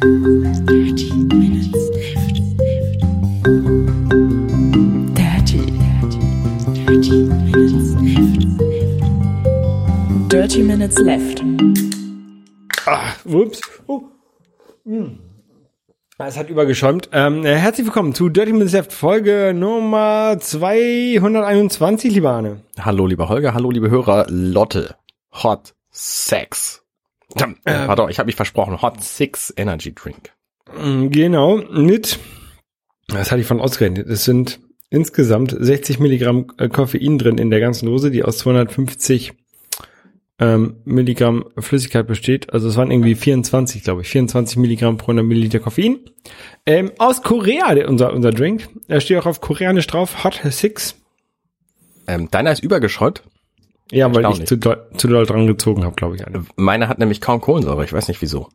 Dirty Minutes Left. Dirty, dirty, dirty Minutes Left. Dirty Minutes Left. Ah, ups. Oh. Hm. Es hat übergeschäumt. Ähm, äh, herzlich willkommen zu Dirty Minutes Left, Folge Nummer 221, lieber Arne. Hallo, lieber Holger, hallo, liebe Hörer. Lotte, Hot Sex. Ähm, äh, pardon, ich habe mich versprochen. Hot Six Energy Drink. Mm, Genau, mit, das hatte ich von ausgerechnet, es sind insgesamt 60 Milligramm äh, Koffein drin in der ganzen Dose, die aus 250 ähm, Milligramm Flüssigkeit besteht. Also es waren irgendwie 24, glaube ich, 24 Milligramm pro 100 Milliliter Koffein. Ähm, aus Korea, der, unser, unser Drink. Er steht auch auf Koreanisch drauf, Hot Six. Ähm, deiner ist übergeschäumt. Ja, weil ich zu doll, zu doll dran gezogen habe, glaube ich. Eine. Meiner hat nämlich kaum Kohlensäure. Ich weiß nicht wieso.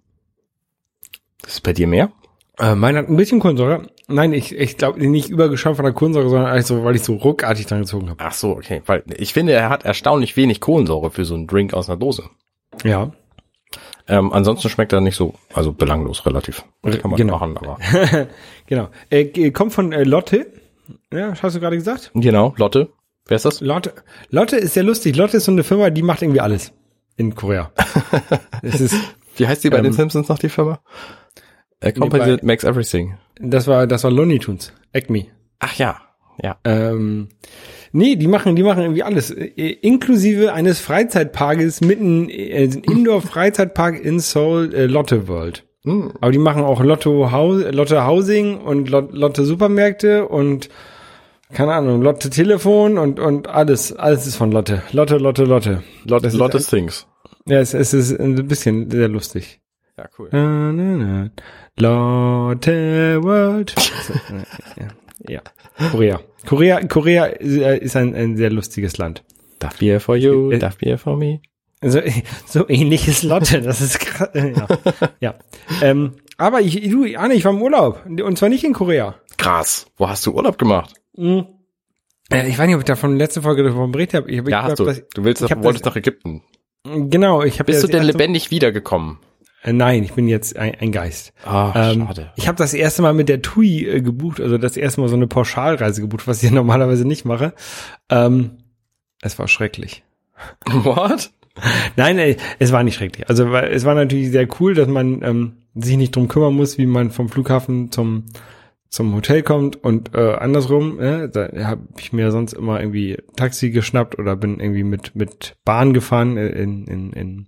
Das ist bei dir mehr? Äh, meine hat ein bisschen Kohlensäure. Nein, ich, ich glaube nicht übergeschäumt von der Kohlensäure, sondern also, weil ich so ruckartig dran gezogen habe. Ach so, okay. Weil ich finde, er hat erstaunlich wenig Kohlensäure für so einen Drink aus einer Dose. Ja. Ähm, ansonsten schmeckt er nicht so, also belanglos relativ. Kann man Genau. machen, aber. Genau. Äh, kommt von äh, Lotte. Ja, hast du gerade gesagt? Genau, Lotte. Wer ist das? Lotte. Lotte ist sehr lustig. Lotte ist so eine Firma, die macht irgendwie alles in Korea. es ist, Wie heißt die bei Ähm, den Simpsons noch, die Firma? A company bei- that makes everything. das war, das war Looney Tunes. Acme. Ach ja, ja. Ähm, nee, die machen, die machen irgendwie alles. Äh, inklusive eines Freizeitparkes mitten, äh, Indoor-Freizeitpark in Seoul, äh, Lotte World. Hm. Aber die machen auch Lotto, Haus, Lotte Housing und Lot, Lotte Supermärkte und keine Ahnung, Lotte Telefon und, und alles, alles ist von Lotte. Lotte, Lotte, Lotte. Lotte, Lotte Things. Ja, es, es ist ein bisschen sehr lustig. Ja, cool. Na, na, na. Lotte World. ja, ja. Korea. Korea, Korea äh, ist ein, ein sehr lustiges Land. Darf Bier for you, Äh, darf Bier for me. So, so ähnlich ist Lotte, das ist krass. Ja. ja. Ähm, aber ich, du, Arne, ich war im Urlaub. Und zwar nicht in Korea. Krass. Wo hast du Urlaub gemacht? Mhm. Äh, ich weiß nicht, ob ich davon letzte Folge davon berichtet habe. Ich, hab- ich Ja, hast glaub, du. das- Du willst, ich hab wolltest das- nach Ägypten. Genau, ich habe Bist du das denn lebendig wiedergekommen? Äh, nein, ich bin jetzt ein, ein Geist. Ah, Ähm, ich habe das erste Mal mit der TUI äh, gebucht, also das erste Mal so eine Pauschalreise gebucht, was ich normalerweise nicht mache. Ähm, es war schrecklich. What? Nein, äh, es war nicht schrecklich. Also es war natürlich sehr cool, dass man ähm, sich nicht drum kümmern muss, wie man vom Flughafen zum zum Hotel kommt und äh, andersrum. Äh, da habe ich mir sonst immer irgendwie Taxi geschnappt oder bin irgendwie mit mit Bahn gefahren äh, in in, in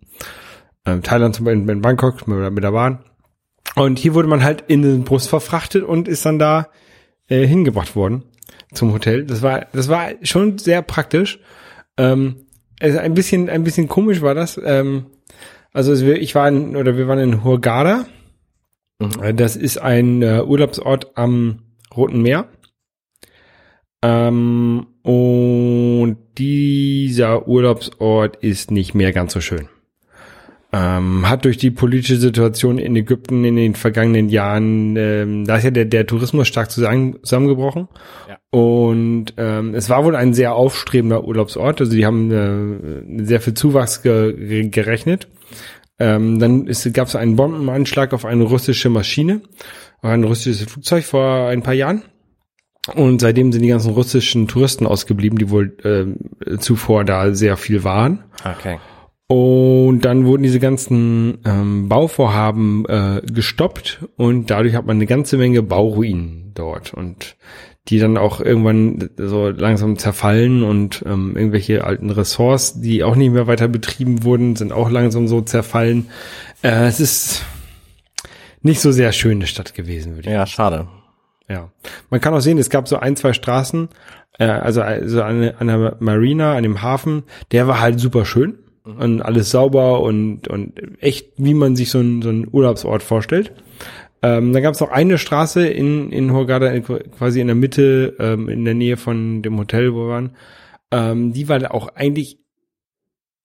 ähm, Thailand zum Beispiel in Bangkok mit, mit der Bahn. Und hier wurde man halt in den Bus verfrachtet und ist dann da äh, hingebracht worden zum Hotel. Das war das war schon sehr praktisch. Ähm, also ein bisschen, ein bisschen komisch war das. Ähm, also ich war in, oder wir waren in Hurghada. Äh, Das ist ein äh, Urlaubsort am Roten Meer. Ähm, und dieser Urlaubsort ist nicht mehr ganz so schön. Ähm, hat durch die politische Situation in Ägypten in den vergangenen Jahren, ähm, da ist ja der, der Tourismus stark zusammen, zusammengebrochen. Ja. Und ähm, es war wohl ein sehr aufstrebender Urlaubsort. Also die haben äh, sehr viel Zuwachs ge gerechnet. Ähm, dann gab es einen Bombenanschlag auf eine russische Maschine, auf ein russisches Flugzeug vor ein paar Jahren. Und seitdem sind die ganzen russischen Touristen ausgeblieben, die wohl ähm, zuvor da sehr viel waren. Okay. Und dann wurden diese ganzen ähm, Bauvorhaben äh, gestoppt und dadurch hat man eine ganze Menge Bauruinen dort und die dann auch irgendwann so langsam zerfallen und ähm, irgendwelche alten Ressorts, die auch nicht mehr weiter betrieben wurden, sind auch langsam so zerfallen. Äh, es ist nicht so sehr schöne Stadt gewesen, würde ich Ja, schade. ja. Man kann auch sehen, es gab so ein, zwei Straßen, äh, also, also an, an der Marina, an dem Hafen, der war halt super schön und alles sauber und, und echt, wie man sich so einen, so einen Urlaubsort vorstellt. Ähm, dann gab es noch eine Straße in, in Hurghada, in- quasi in der Mitte, ähm, in der Nähe von dem Hotel, wo wir waren. Ähm, die war auch eigentlich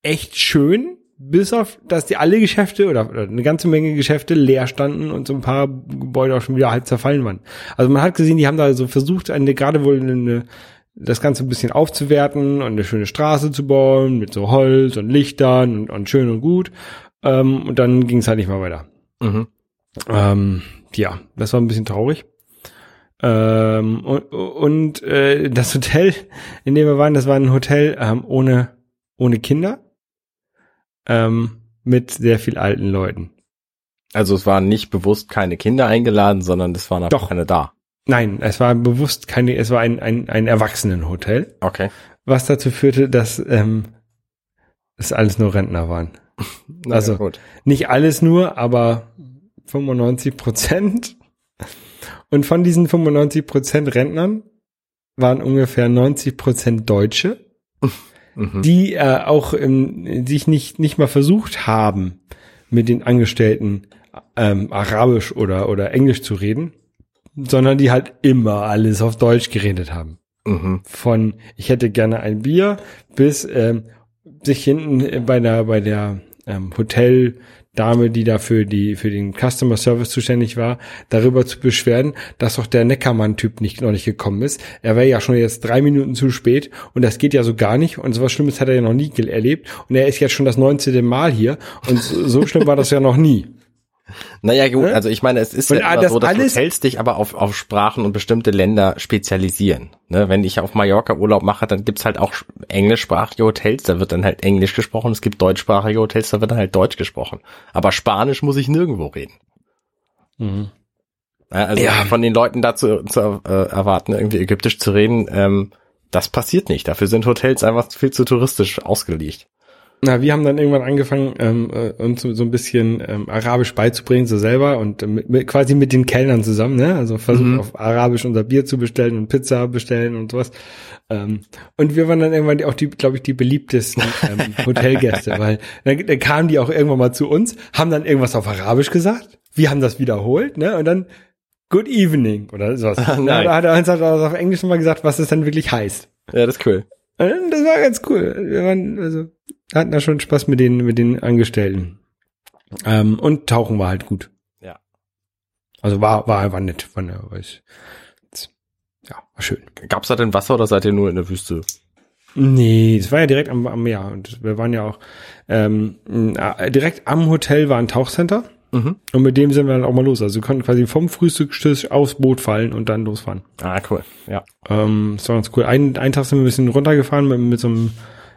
echt schön, bis auf, dass die alle Geschäfte oder, oder eine ganze Menge Geschäfte leer standen und so ein paar Gebäude auch schon wieder halb zerfallen waren. Also man hat gesehen, die haben da so versucht, eine, gerade wohl eine, das Ganze ein bisschen aufzuwerten und eine schöne Straße zu bauen mit so Holz und Lichtern und, und schön und gut. Ähm, und dann ging es halt nicht mehr weiter. Mhm. Ähm, ja, das war ein bisschen traurig. Ähm, und und äh, das Hotel, in dem wir waren, das war ein Hotel ähm, ohne, ohne Kinder, ähm, mit sehr viel alten Leuten. Also es waren nicht bewusst keine Kinder eingeladen, sondern es waren einfach Doch. keine da. Nein, es war bewusst keine, es war ein, ein, ein Erwachsenenhotel, Okay. was dazu führte, dass ähm, es alles nur Rentner waren. Na Also- gut. Nicht alles nur, aber 95 Prozent. Und von diesen 95 Prozent Rentnern waren ungefähr 90 Prozent Deutsche, Mhm. die äh, auch ähm, sich nicht, nicht mal versucht haben, mit den Angestellten ähm, Arabisch oder, oder Englisch zu reden, sondern die halt immer alles auf Deutsch geredet haben. Mhm. Von ich hätte gerne ein Bier bis ähm, sich hinten bei der, bei der ähm, Hoteldame, die da für die, für den Customer Service zuständig war, darüber zu beschweren, dass doch der Neckermann-Typ nicht, noch nicht gekommen ist. Er wäre ja schon jetzt drei Minuten zu spät und das geht ja so gar nicht und sowas Schlimmes hat er ja noch nie erlebt und er ist jetzt schon das 19. Mal hier und so, so schlimm war das ja noch nie. Naja, gut, Ne? also ich meine, es ist Und, ja ah, immer das so, dass alles- Hotels dich aber auf, auf Sprachen und bestimmte Länder spezialisieren. Ne? Wenn ich auf Mallorca Urlaub mache, dann gibt's halt auch englischsprachige Hotels, da wird dann halt Englisch gesprochen. Es gibt deutschsprachige Hotels, da wird dann halt Deutsch gesprochen. Aber Spanisch muss ich nirgendwo reden. Ja, Also Ja. von den Leuten dazu zu äh, erwarten, irgendwie Ägyptisch zu reden, ähm, das passiert nicht. Dafür sind Hotels einfach viel zu touristisch ausgelegt. Na, wir haben dann irgendwann angefangen, ähm, äh, uns so, so ein bisschen ähm, Arabisch beizubringen, so selber und äh, mit, mit, quasi mit den Kellnern zusammen, ne? Also versucht Mhm. auf Arabisch unser Bier zu bestellen und Pizza bestellen und sowas. Ähm, und wir waren dann irgendwann auch die, glaube ich, die beliebtesten ähm, Hotelgäste, weil dann, dann kamen die auch irgendwann mal zu uns, haben dann irgendwas auf Arabisch gesagt, wir haben das wiederholt, ne? Und dann Good Evening oder sowas. Nein. Da hat er uns auch auf Englisch mal gesagt, was es dann wirklich heißt. Ja, das ist cool. Das war ganz cool. Wir waren, also, hatten da schon Spaß mit den, mit den Angestellten. Ähm, und Tauchen war halt gut. Ja. Also war, war, war nett. War, war ich, ja, war schön. Gab's da denn Wasser oder seid ihr nur in der Wüste? Nee, es war ja direkt am, am Meer und wir waren ja auch ähm, äh, direkt am Hotel war ein Tauchcenter Mhm. und mit dem sind wir dann auch mal los. Also wir konnten quasi vom Frühstückstisch aufs Boot fallen und dann losfahren. Ah, cool. Ja. Ähm, das war ganz cool. Ein, einen Tag sind wir ein bisschen runtergefahren mit, mit so einem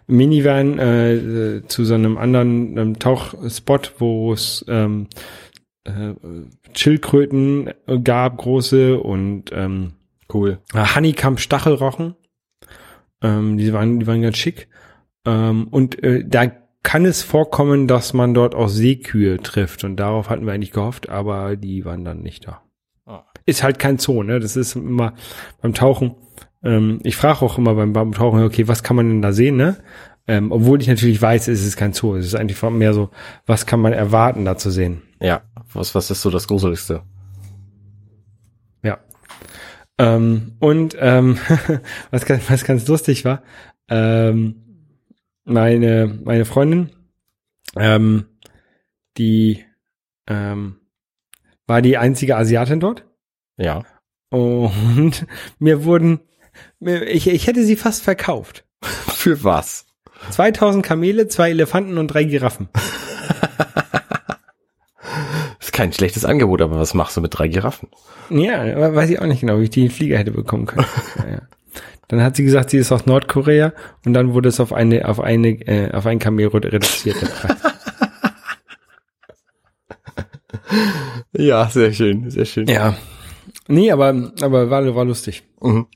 Minivan äh, äh, zu so einem anderen ähm, Tauchspot, wo es ähm, äh, Schildkröten gab, große und ähm, Cool. Honeycomb Stachelrochen. Ähm, die waren, die waren ganz schick. Ähm, und äh, da kann es vorkommen, dass man dort auch Seekühe trifft. Und darauf hatten wir eigentlich gehofft, aber die waren dann nicht da. Ah. Ist halt kein Zoo, ne? Das ist immer beim Tauchen. Ähm, ich frage auch immer beim, beim Tauchen, okay, was kann man denn da sehen, ne? Ähm, obwohl ich natürlich weiß, es ist kein Zoo. Es ist eigentlich mehr so, was kann man erwarten, da zu sehen. Ja. Was, was ist so das Gruseligste? Ja. Ähm, und ähm, was, ganz, was ganz lustig war, ähm, meine, meine Freundin, ähm, die ähm, war die einzige Asiatin dort. Ja. Und mir wurden, ich, ich hätte sie fast verkauft. Für was? 2000 Kamele, zwei Elefanten und drei Giraffen. Ist kein schlechtes Angebot, aber was machst du mit drei Giraffen? Ja, weiß ich auch nicht genau, wie ich die in den Flieger hätte bekommen können. naja. Dann hat sie gesagt, sie ist aus Nordkorea und dann wurde es auf eine, auf eine, äh, auf ein Kamel reduziert. Ja, sehr schön, sehr schön. ja. Nee, aber, aber war, war lustig. Mhm.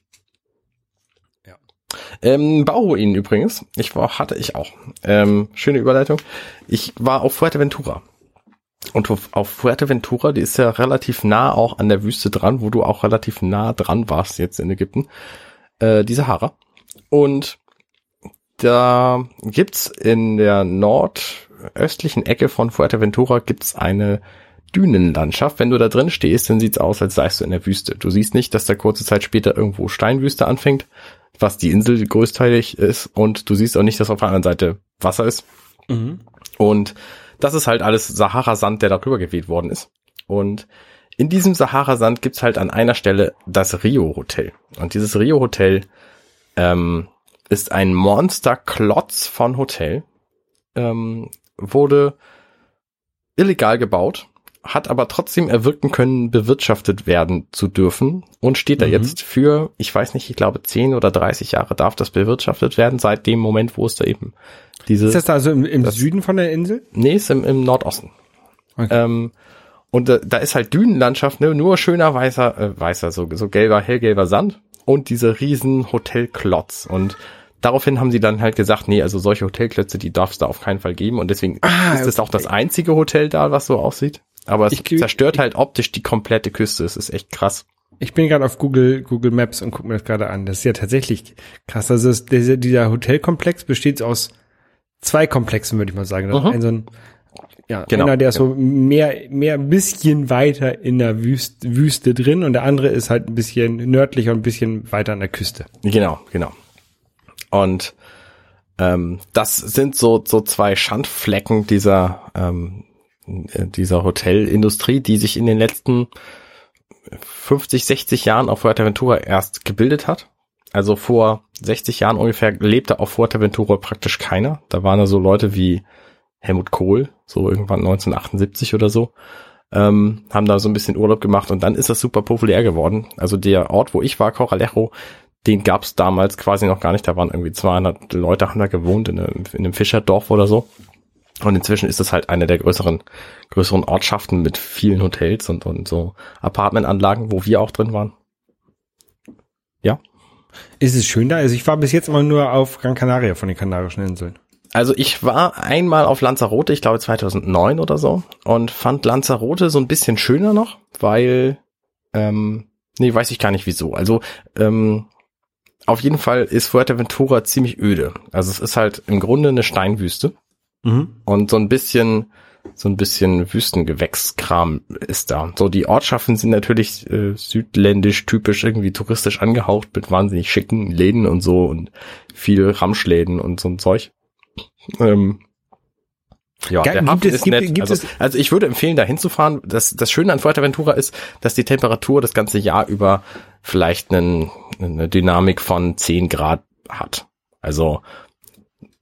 Ähm, Bauruinen übrigens. Ich war, hatte ich auch. Ähm, schöne Überleitung. Ich war auf Fuerteventura. Und auf, auf Fuerteventura, die ist ja relativ nah auch an der Wüste dran, wo du auch relativ nah dran warst jetzt in Ägypten. Äh, die Sahara. Und da gibt's in der nordöstlichen Ecke von Fuerteventura gibt's eine Dünenlandschaft. Wenn du da drin stehst, dann sieht's aus, als seist du in der Wüste. Du siehst nicht, dass da kurze Zeit später irgendwo Steinwüste anfängt, was die Insel größteilig ist. Und du siehst auch nicht, dass auf der anderen Seite Wasser ist. Mhm. Und das ist halt alles Sahara-Sand, der darüber geweht worden ist. Und in diesem Sahara-Sand gibt's halt an einer Stelle das Rio-Hotel. Und dieses Rio-Hotel ähm, ist ein Monster-Klotz von Hotel. Ähm, wurde illegal gebaut, hat aber trotzdem erwirken können, bewirtschaftet werden zu dürfen und steht da Mhm. jetzt für, ich weiß nicht, ich glaube 10 oder 30 Jahre darf das bewirtschaftet werden, seit dem Moment, wo es da eben diese, Ist das da also im, im Das- Süden von der Insel? nee, ist im, im Nordosten. Okay. Ähm, und da, da ist halt Dünenlandschaft, ne, nur schöner weißer, äh, weißer, so, so gelber, hellgelber Sand und diese riesen Hotelklotz und Daraufhin haben sie dann halt gesagt, nee, also solche Hotelklötze, die darf es da auf keinen Fall geben. Und deswegen Ah, ist es auch okay. das einzige Hotel da, was so aussieht. Aber es Ich zerstört halt optisch die komplette Küste. Es ist echt krass. Ich bin gerade auf Google, Google Maps und gucke mir das gerade an. Das ist ja tatsächlich krass. Also es, dieser, dieser Hotelkomplex besteht aus zwei Komplexen, würde ich mal sagen. Das Mhm. ein so ein, ja, Genau. einer, der ist so mehr, mehr ein bisschen weiter in der Wüste, Wüste drin und der andere ist halt ein bisschen nördlicher und ein bisschen weiter an der Küste. Genau, genau. Und ähm, das sind so so zwei Schandflecken dieser ähm, äh, dieser Hotelindustrie, die sich in den letzten 50, 60 Jahren auf Fuerteventura erst gebildet hat. Also vor 60 Jahren ungefähr lebte auf Fuerteventura praktisch keiner. Da waren da so Leute wie Helmut Kohl, so irgendwann 1978 oder so, ähm, haben da so ein bisschen Urlaub gemacht und dann ist das super populär geworden. Also der Ort, wo ich war, Coralejo, den gab es damals quasi noch gar nicht. Da waren irgendwie 200 Leute haben da gewohnt in einem, in einem Fischerdorf oder so. Und inzwischen ist es halt eine der größeren, größeren Ortschaften mit vielen Hotels und, und so Apartmentanlagen, wo wir auch drin waren. Ist es schön da? Also ich war bis jetzt immer nur auf Gran Canaria von den Kanarischen Inseln. Also ich war einmal auf Lanzarote, ich glaube 2009 oder so, und fand Lanzarote so ein bisschen schöner noch, weil, ähm, nee, weiß ich gar nicht wieso. Also, ähm, auf jeden Fall ist Fuerteventura ziemlich öde. Also es ist halt im Grunde eine Steinwüste Mhm. und so ein bisschen, so ein bisschen Wüstengewächskram ist da. So die Ortschaften sind natürlich äh, südländisch typisch irgendwie touristisch angehaucht mit wahnsinnig schicken Läden und so und viel Ramschläden und so ein Zeug. Ähm, ja, Ge- der gibt Hafen es- ist gibt- nett. gibt also, es- also ich würde empfehlen, da hinzufahren. Das, das Schöne an Fuerteventura ist, dass die Temperatur das ganze Jahr über vielleicht einen, eine Dynamik von 10 Grad hat. Also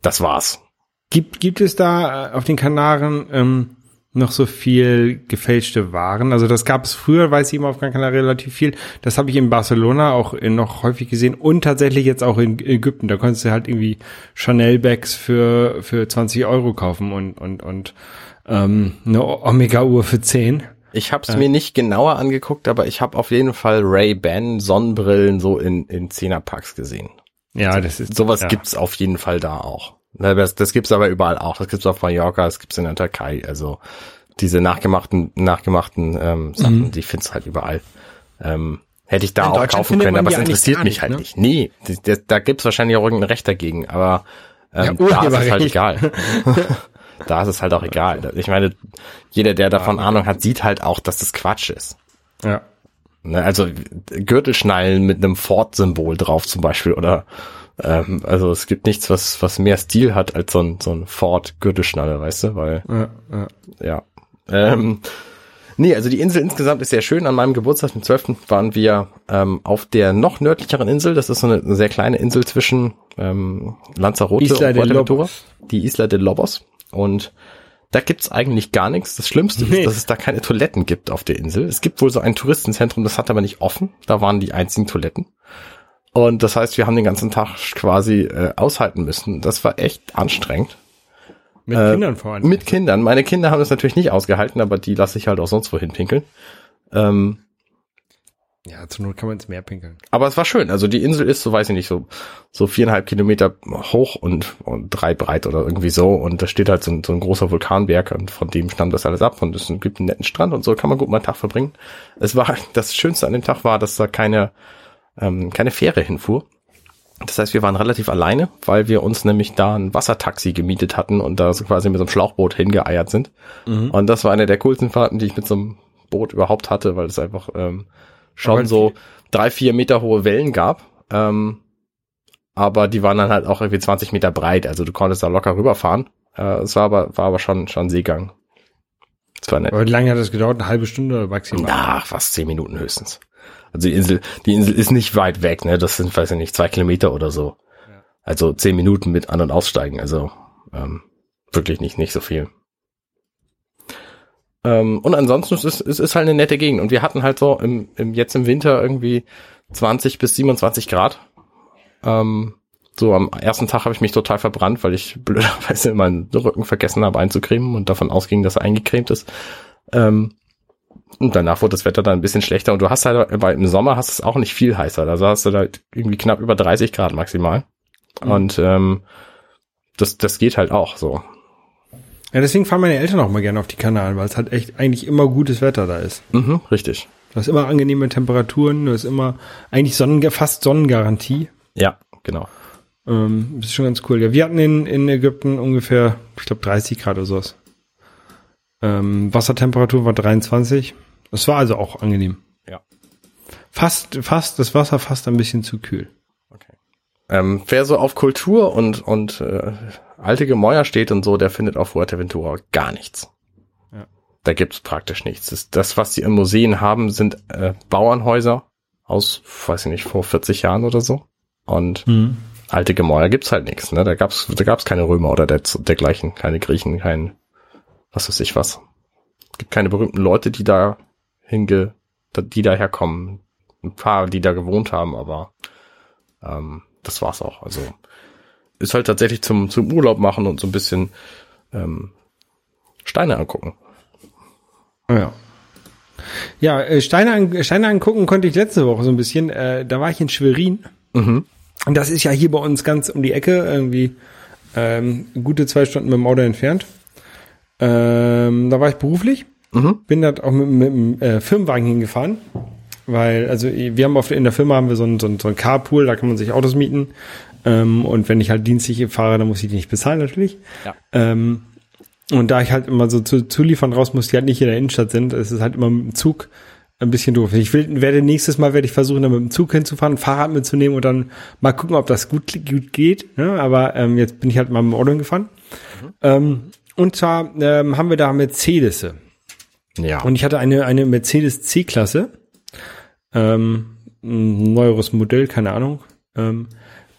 das war's. Gibt, gibt es da äh, auf den Kanaren ähm, noch so viel gefälschte Waren? Also das gab es früher, weiß ich immer auf Gran Canaria relativ viel. Das habe ich in Barcelona auch äh, noch häufig gesehen und tatsächlich jetzt auch in Ägypten. Da konntest du halt irgendwie Chanel-Bags für, für 20 Euro kaufen und, und, und ähm, eine Omega-Uhr für 10. Ich habe es mir nicht genauer angeguckt, aber ich habe auf jeden Fall Ray-Ban Sonnenbrillen so in in Zehnerpacks gesehen. Ja, das ist Sowas ja. gibt's auf jeden Fall da auch. Das, das gibt's aber überall auch. Das gibt's auf Mallorca, das gibt's in der Türkei. Also diese nachgemachten nachgemachten ähm, Sachen, Mhm. die findest halt überall. Ähm, hätte ich da In auch kaufen können, aber es interessiert mich nicht, halt ne? nicht. Nee, das, da gibt's wahrscheinlich auch irgendein Recht dagegen, aber ähm, Ja, da ist es halt egal. da ist es halt auch egal. Ich meine, jeder, der davon Ahnung hat, sieht halt auch, dass das Quatsch ist. Ja. Ne, also Gürtelschnallen mit einem Ford-Symbol drauf zum Beispiel oder ähm, also es gibt nichts, was was mehr Stil hat als so ein so ein Ford-Gürtelschnalle, weißt du, weil Ja, ja. ja. Ähm, nee, also die Insel insgesamt ist sehr schön. An meinem Geburtstag, dem 12. waren wir ähm, auf der noch nördlicheren Insel. Das ist so eine, sehr kleine Insel zwischen ähm, Lanzarote Isla und de Fuerteventura. Lobos. Die Isla de Lobos. Und da gibt's eigentlich gar nichts. Das Schlimmste Nee. ist, dass es da keine Toiletten gibt auf der Insel. Es gibt wohl so ein Touristenzentrum, das hat aber nicht offen. Da waren die einzigen Toiletten. Und das heißt, wir haben den ganzen Tag quasi äh, aushalten müssen. Das war echt anstrengend. Mit Äh, Kindern vor allem. Mit Kindern. Meine Kinder haben das natürlich nicht ausgehalten, aber die lasse ich halt auch sonst wohin pinkeln. Ähm, ja, zur Not kann man ins Meer pinkeln. aber es war schön. Also die Insel ist, so weiß ich nicht, so, so viereinhalb Kilometer hoch und, und drei breit oder irgendwie so. Und da steht halt so ein, so ein großer Vulkanberg und von dem stammt das alles ab und es gibt einen netten Strand und so kann man gut mal einen Tag verbringen. Es war, das Schönste an dem Tag war, dass da keine, ähm, keine Fähre hinfuhr. Das heißt, wir waren relativ alleine, weil wir uns nämlich da ein Wassertaxi gemietet hatten und da so quasi mit so einem Schlauchboot hingeeiert sind. Und das war eine der coolsten Fahrten, die ich mit so einem Boot überhaupt hatte, weil es einfach ähm, schon Aber so drei, vier Meter hohe Wellen gab. Ähm, aber die waren dann halt auch irgendwie 20 Meter breit, also du konntest da locker rüberfahren. Äh, es war aber, war aber schon, schon Seegang. Es war nett. Aber wie lange hat das gedauert? Eine halbe Stunde maximal? Ach, fast zehn Minuten höchstens. Also die Insel, die Insel ist nicht weit weg, ne? Das sind, weiß ich nicht, zwei Kilometer oder so. Ja. Also zehn Minuten mit An- und Aussteigen. Also ähm, wirklich nicht, nicht so viel. Ähm, und ansonsten ist es ist, ist halt eine nette Gegend. Und wir hatten halt so im, im jetzt im Winter irgendwie 20 bis 27 Grad. Ähm, so am ersten Tag habe ich mich total verbrannt, weil ich blöderweise meinen Rücken vergessen habe einzucremen und davon ausging, dass er eingecremt ist. Ähm, und danach wurde das Wetter dann ein bisschen schlechter und du hast halt, weil im Sommer hast es auch nicht viel heißer. Also hast du da irgendwie knapp über 30 Grad maximal. Mhm. Und ähm, das, das geht halt auch so. Ja, deswegen fahren meine Eltern auch mal gerne auf die Kanaren, weil es halt echt eigentlich immer gutes Wetter da ist. Mhm, richtig. Du hast immer angenehme Temperaturen, du hast immer eigentlich Sonnen, fast Sonnengarantie. Ja, genau. Ähm, das ist schon ganz cool. Ja, wir hatten in, in Ägypten ungefähr, ich glaube, 30 Grad oder sowas. Ähm, Wassertemperatur war 23. Das war also auch angenehm. Ja. Fast, fast, das Wasser fast ein bisschen zu kühl. Okay. Ähm, wer so auf Kultur und, und äh, alte Gemäuer steht und so, der findet auf Fuerteventura gar nichts. Ja. Da gibt's praktisch nichts. Das, das, was sie in Museen haben, sind äh, Bauernhäuser aus, weiß ich nicht, vor 40 Jahren oder so. Und alte Gemäuer gibt's halt nichts. Ne? Da gab's da gab's keine Römer oder der, dergleichen, keine Griechen, kein was weiß ich was. Gibt keine berühmten Leute, die da hinge, die da herkommen. Ein paar, die da gewohnt haben, aber ähm, das war's auch. Also ist halt tatsächlich zum, zum Urlaub machen und so ein bisschen ähm, Steine angucken. Ja. Ja, äh, Steine, an, Steine angucken konnte ich letzte Woche so ein bisschen. Äh, da war ich in Schwerin. Mhm. Und das ist ja hier bei uns ganz um die Ecke, irgendwie ähm, gute zwei Stunden mit dem Auto entfernt. Ähm, da war ich beruflich, Mhm. bin da auch mit, mit dem äh, Firmenwagen hingefahren, weil, also wir haben auf, in der Firma haben wir so ein, so ein, so ein Carpool, da kann man sich Autos mieten. Ähm, und wenn ich halt dienstlich fahre, dann muss ich die nicht bezahlen natürlich. Ja. Ähm, und da ich halt immer so zu Zuliefern raus muss, die halt nicht in der Innenstadt sind, ist es halt immer mit dem Zug ein bisschen doof. Ich will, werde nächstes Mal werde ich versuchen, dann mit dem Zug hinzufahren, ein Fahrrad mitzunehmen und dann mal gucken, ob das gut, gut geht. Ne? Aber ähm, jetzt bin ich halt mal mit dem Auto hingefahren. Ähm, und zwar ähm, haben wir da Mercedes. Ja. Und ich hatte eine, eine Mercedes C-Klasse. Ähm, ein neueres Modell, keine Ahnung. Ähm,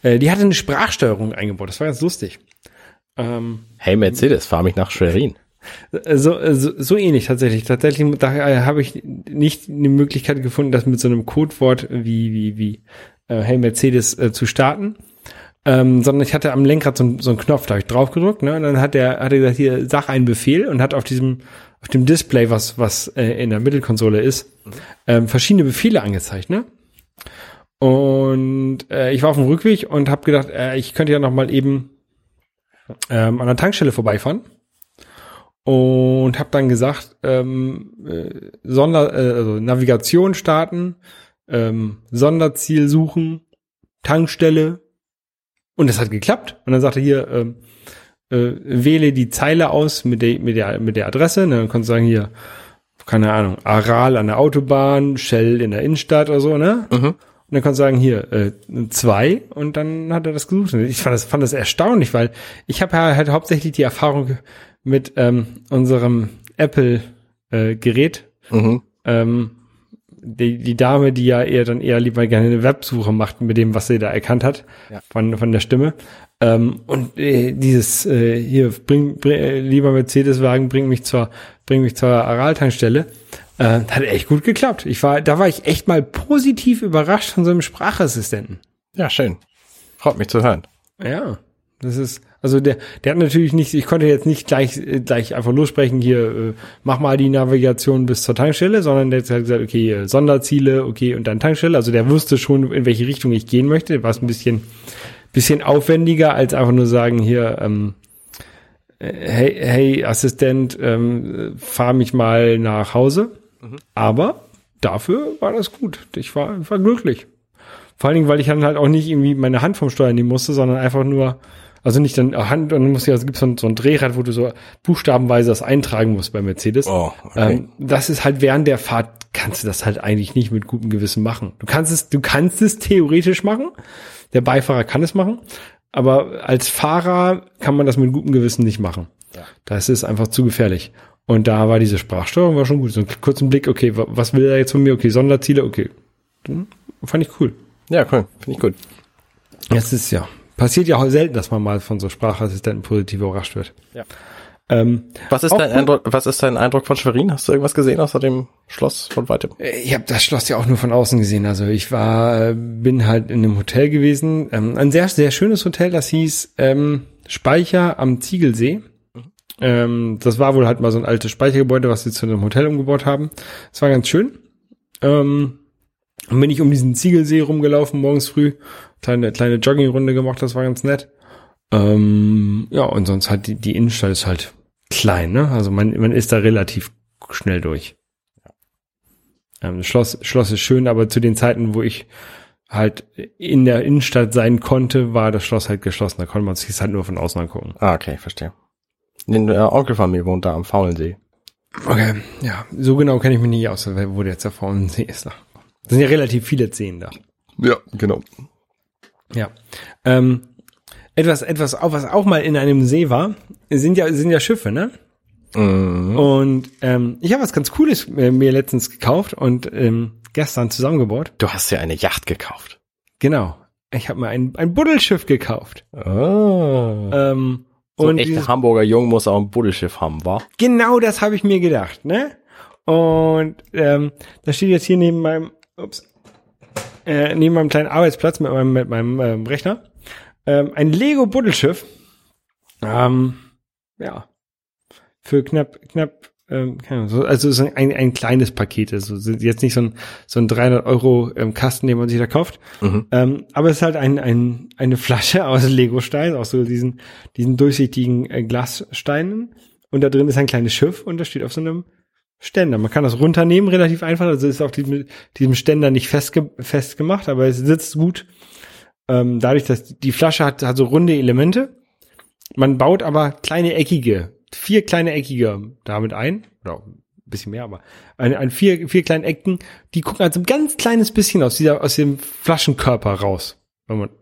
äh, die hatte eine Sprachsteuerung eingebaut. Das war ganz lustig. Ähm, hey Mercedes, fahr mich nach Schwerin. so, so, so ähnlich tatsächlich. Tatsächlich, da äh, habe ich nicht eine Möglichkeit gefunden, das mit so einem Codewort wie, wie, wie äh, Hey Mercedes äh, zu starten. Ähm, sondern ich hatte am Lenkrad so, so einen Knopf, da habe ich drauf gedrückt, ne? Und dann hat er, hat er gesagt, hier, sag einen Befehl und hat auf diesem, auf dem Display, was, was äh, in der Mittelkonsole ist, ähm, verschiedene Befehle angezeigt, ne? Und äh, ich war auf dem Rückweg und habe gedacht, äh, ich könnte ja noch mal eben ähm, an der Tankstelle vorbeifahren und habe dann gesagt, ähm, äh, Sonder, äh, also Navigation starten, ähm, Sonderziel suchen, Tankstelle und es hat geklappt. Und dann sagte hier, ähm, äh, wähle die Zeile aus mit der, mit der, mit der Adresse. Und dann konntest du sagen hier, keine Ahnung, Aral an der Autobahn, Shell in der Innenstadt oder so, ne? Mhm. Und dann kannst du sagen, hier, äh, zwei, und dann hat er das gesucht. Ich fand das, fand das erstaunlich, weil ich habe ja halt hauptsächlich die Erfahrung mit ähm, unserem Apple-Gerät. Mhm. ähm, die, die Dame, die ja eher dann eher lieber gerne eine Websuche macht mit dem, was sie da erkannt hat Ja. von, von der Stimme. Ähm, und äh, dieses äh, hier, bring, bring äh, lieber Mercedes-Wagen, bring mich zur, bring mich zur Aral-Tankstelle. Äh, hat echt gut geklappt. Ich war, da war ich echt mal positiv überrascht von so einem Sprachassistenten. Ja, schön. Freut mich zu hören. Ja, das ist, also der, der hat natürlich nicht, ich konnte jetzt nicht gleich, äh, gleich einfach lossprechen, hier, äh, mach mal die Navigation bis zur Tankstelle, sondern der hat gesagt, okay, Sonderziele, okay, und dann Tankstelle. Also der wusste schon, in welche Richtung ich gehen möchte. War es ein bisschen, bisschen aufwendiger, als einfach nur sagen, hier, ähm, äh, hey, hey, Assistent, ähm, fahr mich mal nach Hause. Aber dafür war das gut. Ich war, war glücklich. Vor allen Dingen, weil ich dann halt auch nicht irgendwie meine Hand vom Steuer nehmen musste, sondern einfach nur, also nicht dann Hand, und dann muss ja, also gibt's so ein, so ein Drehrad, wo du so buchstabenweise das eintragen musst bei Mercedes. Oh, okay. Ähm, das ist halt während der Fahrt kannst du das halt eigentlich nicht mit gutem Gewissen machen. Du kannst es, du kannst es theoretisch machen. Der Beifahrer kann es machen. Aber als Fahrer kann man das mit gutem Gewissen nicht machen. Ja. Das ist einfach zu gefährlich. Und da war diese Sprachsteuerung war schon gut. So einen kurzen Blick, okay, wa- was will er jetzt von mir? Okay, Sonderziele, okay. Hm, Fand ich cool. Ja, cool. Finde ich gut. Es ist ja, passiert ja auch selten, dass man mal von so Sprachassistenten positiv überrascht wird. Ja. Ähm, Was ist dein. Eindruck, was ist dein Eindruck von Schwerin? Hast du irgendwas gesehen außer dem Schloss von weitem? Ich habe das Schloss ja auch nur von außen gesehen. Also ich war, äh, bin halt in einem Hotel gewesen. Ähm, ein sehr, sehr schönes Hotel, das hieß ähm, Speicher am Ziegelsee. Ähm, das war wohl halt mal so ein altes Speichergebäude, was sie zu einem Hotel umgebaut haben. Das war ganz schön. Ähm, dann bin ich um diesen Ziegelsee rumgelaufen morgens früh. Kleine, kleine Joggingrunde gemacht, das war ganz nett. Ähm, ja, und sonst halt die, die Innenstadt ist halt klein, ne? Also man, man ist da relativ schnell durch. Ähm, das Schloss, Schloss ist schön, aber zu den Zeiten, wo ich halt in der Innenstadt sein konnte, war das Schloss halt geschlossen. Da konnte man sich halt nur von außen angucken. Ah, okay, verstehe. Ein äh, Onkel von mir wohnt da am Faulensee. Okay, ja, so genau kenne ich mich nicht aus, wo der jetzt der See ist. Da sind ja relativ viele Seen da. Ja, genau. Ja. Ähm, etwas, etwas, auch, was auch mal in einem See war, sind ja, sind ja Schiffe, ne? Mhm. Und ähm, ich habe was ganz Cooles äh, mir letztens gekauft und ähm, gestern zusammengebaut. Du hast ja eine Yacht gekauft. Genau. Ich habe mir ein, ein Buddelschiff gekauft. Ah. Ähm, So ein und echter dieses, Hamburger Jung muss auch ein Buddelschiff haben, wa? genau das habe ich mir gedacht, ne? Und ähm, das steht jetzt hier neben meinem, ups, äh, neben meinem kleinen Arbeitsplatz mit meinem, mit meinem ähm, Rechner. Ähm, ein Lego Buddelschiff. Ähm, ja. Für knapp, knapp, ähm, also so ein, ein kleines Paket. Also jetzt nicht so ein, so ein 300 Euro ähm, Kasten, den man sich da kauft. Mhm. Ähm, aber es ist halt ein, ein, eine Flasche aus Lego-Stein, aus so diesen, diesen durchsichtigen äh, Glassteinen. Und da drin ist ein kleines Schiff und das steht auf so einem Ständer. Man kann das runternehmen, relativ einfach. Also ist auf diesem, diesem Ständer nicht festge festgemacht, aber es sitzt gut. Ähm, dadurch, dass die Flasche hat, hat so runde Elemente. Man baut aber kleine eckige, vier kleine eckige damit ein. Oder ein bisschen mehr, aber ein, ein vier, vier kleinen Ecken, die gucken halt so ein ganz kleines bisschen aus dieser, aus dem Flaschenkörper raus.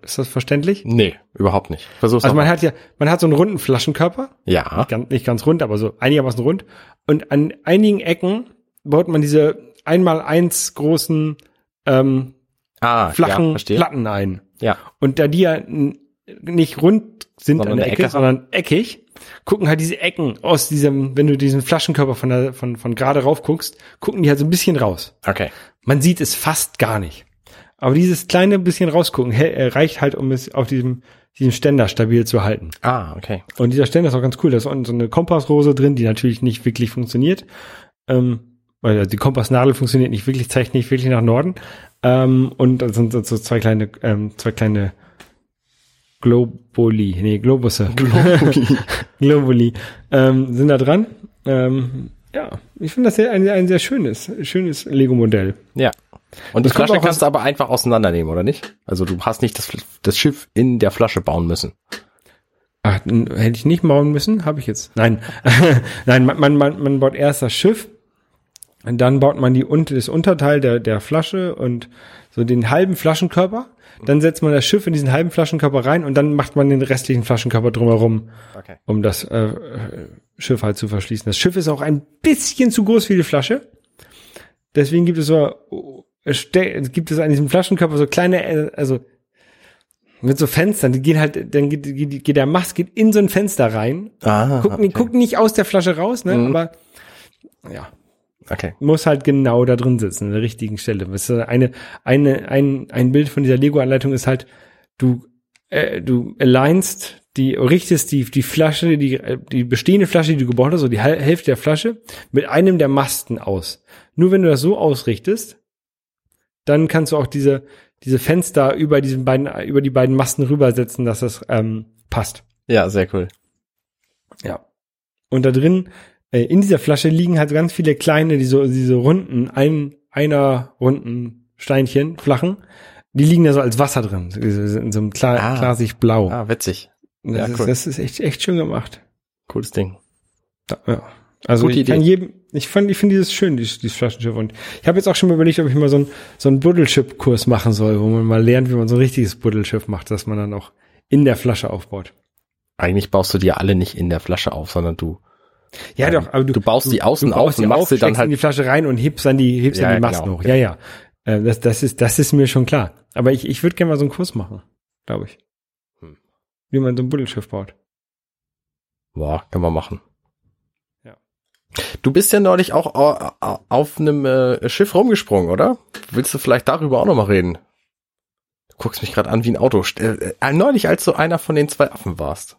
Ist das verständlich? Nee, überhaupt nicht. Versuch's Also man mal. hat ja, man hat so einen runden Flaschenkörper, Ja. ganz, nicht ganz rund, aber so einigermaßen rund. Und an einigen Ecken baut man diese einmal eins großen ähm, Ah, ja, flachen verstehe. Platten ein. Ja. Und da die ja nicht rund sind Sondern an der Ecke, Ecke sondern eckig, gucken halt diese Ecken aus diesem, wenn du diesen Flaschenkörper von, der, von, von gerade rauf guckst, gucken die halt so ein bisschen raus. Okay. Man sieht es fast gar nicht. Aber dieses kleine bisschen rausgucken äh, reicht halt, um es auf diesem, diesem Ständer stabil zu halten. Ah, okay. Und dieser Ständer ist auch ganz cool. Da ist unten so eine Kompassrose drin, die natürlich nicht wirklich funktioniert. Ähm, weil die Kompassnadel funktioniert nicht wirklich, zeigt nicht wirklich nach Norden. Ähm, und da sind so so zwei kleine, ähm, zwei kleine Globuli, nee, Globusse. Globuli. Globuli. Ähm, sind da dran. Ähm, ja, ich finde das sehr, ein, ein sehr schönes, schönes Lego-Modell. Ja. Und die Das kommt Flasche kannst du aber einfach auseinandernehmen, oder nicht? Also du hast nicht das, das Schiff in der Flasche bauen müssen. Ach, hätte ich nicht bauen müssen, habe ich jetzt. Nein, nein, man, man, man, man baut erst das Schiff, und dann baut man die das Unterteil der der Flasche und so den halben Flaschenkörper. Dann setzt man das Schiff in diesen halben Flaschenkörper rein und dann macht man den restlichen Flaschenkörper drumherum, Okay. um das äh, Schiff halt zu verschließen. Das Schiff ist auch ein bisschen zu groß für die Flasche. Deswegen gibt es so gibt es an diesem Flaschenkörper so kleine, äh, also mit so Fenstern, die gehen halt, dann geht, geht, geht der Mast geht in so ein Fenster rein. Ah, Gucken, die gucken nicht aus der Flasche raus, ne? Mhm. Aber ja, Okay. muss halt genau da drin sitzen, an der richtigen Stelle. Das ist eine, eine, ein, ein Bild von dieser Lego-Anleitung ist halt, du, äh, du alignst die, richtest die, die Flasche, die, die bestehende Flasche, die du gebaut hast, so die Hälfte der Flasche, mit einem der Masten aus. Nur wenn du das so ausrichtest, dann kannst du auch diese, diese Fenster über diesen beiden, über die beiden Masten rübersetzen, dass das ähm, passt. Ja, sehr cool. Ja. Und da drin, äh, in dieser Flasche liegen halt ganz viele kleine, diese, diese runden, ein, einer runden Steinchen, flachen, die liegen da so als Wasser drin, in so einem klar, Ah. glasig blau. Ah, witzig. das, ja, ist, cool. das ist echt, echt schön gemacht. Cooles Ding. Ja. Also Gute ich kann Idee. jedem, ich fand, ich finde dieses schön, dieses, dieses Flaschenschiff. Und ich habe jetzt auch schon mal überlegt, ob ich mal so einen so einen Buddelschiff-Kurs machen soll, wo man mal lernt, wie man so ein richtiges Buddelschiff macht, dass man dann auch in der Flasche aufbaut. Eigentlich baust du die alle nicht in der Flasche auf, sondern du. Ja, Ähm, doch, aber du, du baust die außen baust auf und machst sie dann halt- in die Flasche rein und hebst dann die, hebst Ja, dann die ja, Masten genau, hoch. Ja, ja. Äh, Das, das ist, das ist mir schon klar. Aber ich, ich würde gerne mal so einen Kurs machen, glaube ich. Hm. Wie man so ein Buddelschiff baut. Boah, kann man machen. Du bist ja neulich auch au- au- auf einem äh, Schiff rumgesprungen, oder? Willst du vielleicht darüber auch nochmal reden? Du guckst mich gerade an wie ein Auto. Äh, äh, neulich, als du einer von den zwei Affen warst.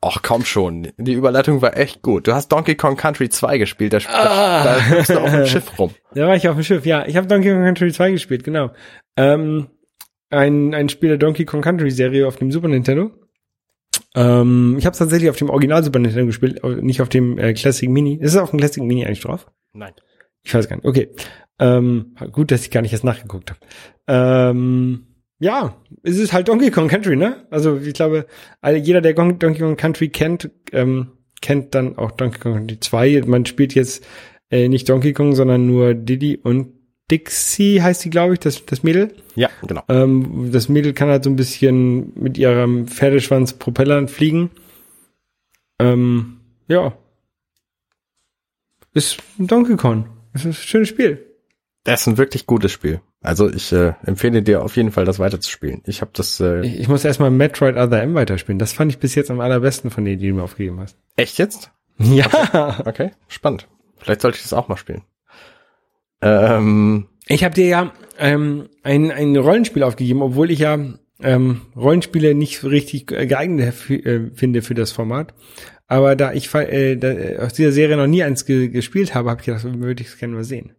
Ach komm schon, die Überleitung war echt gut. Du hast Donkey Kong Country 2 gespielt, da, Ah. da, da bist du auf dem Schiff rum. Da war ich auf dem Schiff, ja. Ich habe Donkey Kong Country 2 gespielt, genau. Ähm, ein, ein Spiel der Donkey Kong Country Serie auf dem Super Nintendo. Ähm, ich habe es tatsächlich auf dem Original Super Nintendo gespielt, nicht auf dem äh, Classic Mini. Ist es auf dem Classic Mini eigentlich drauf? Nein. Ich weiß gar nicht. Okay. Ähm, gut, dass ich gar nicht erst nachgeguckt habe. Ähm, ja, es ist halt Donkey Kong Country, ne? Also ich glaube, jeder, der Donkey Kong Country kennt, ähm, kennt dann auch Donkey Kong Country 2. Man spielt jetzt äh, nicht Donkey Kong, sondern nur Diddy und Dixie heißt die, glaube ich, das, das Mädel. Ja, genau. Ähm, das Mädel kann halt so ein bisschen mit ihrem Pferdeschwanz Propellern fliegen. Ähm, ja. Ist ein Donkey Kong. Ist ein schönes Spiel. Das ist ein wirklich gutes Spiel. Also ich äh, empfehle dir auf jeden Fall, das weiterzuspielen. Ich habe das äh, Ich, ich muss erstmal Metroid Other M weiterspielen. Das fand ich bis jetzt am allerbesten von denen, die du mir aufgegeben hast. echt jetzt? Ja. Okay, spannend. Vielleicht sollte ich das auch mal spielen. Ähm, Ich habe dir ja ähm, ein, ein Rollenspiel aufgegeben, obwohl ich ja ähm, Rollenspiele nicht so richtig geeignet äh, finde für das Format. Aber da ich äh, da, äh, aus dieser Serie noch nie eins ge gespielt habe, habe ich gedacht, würde ich es gerne mal sehen.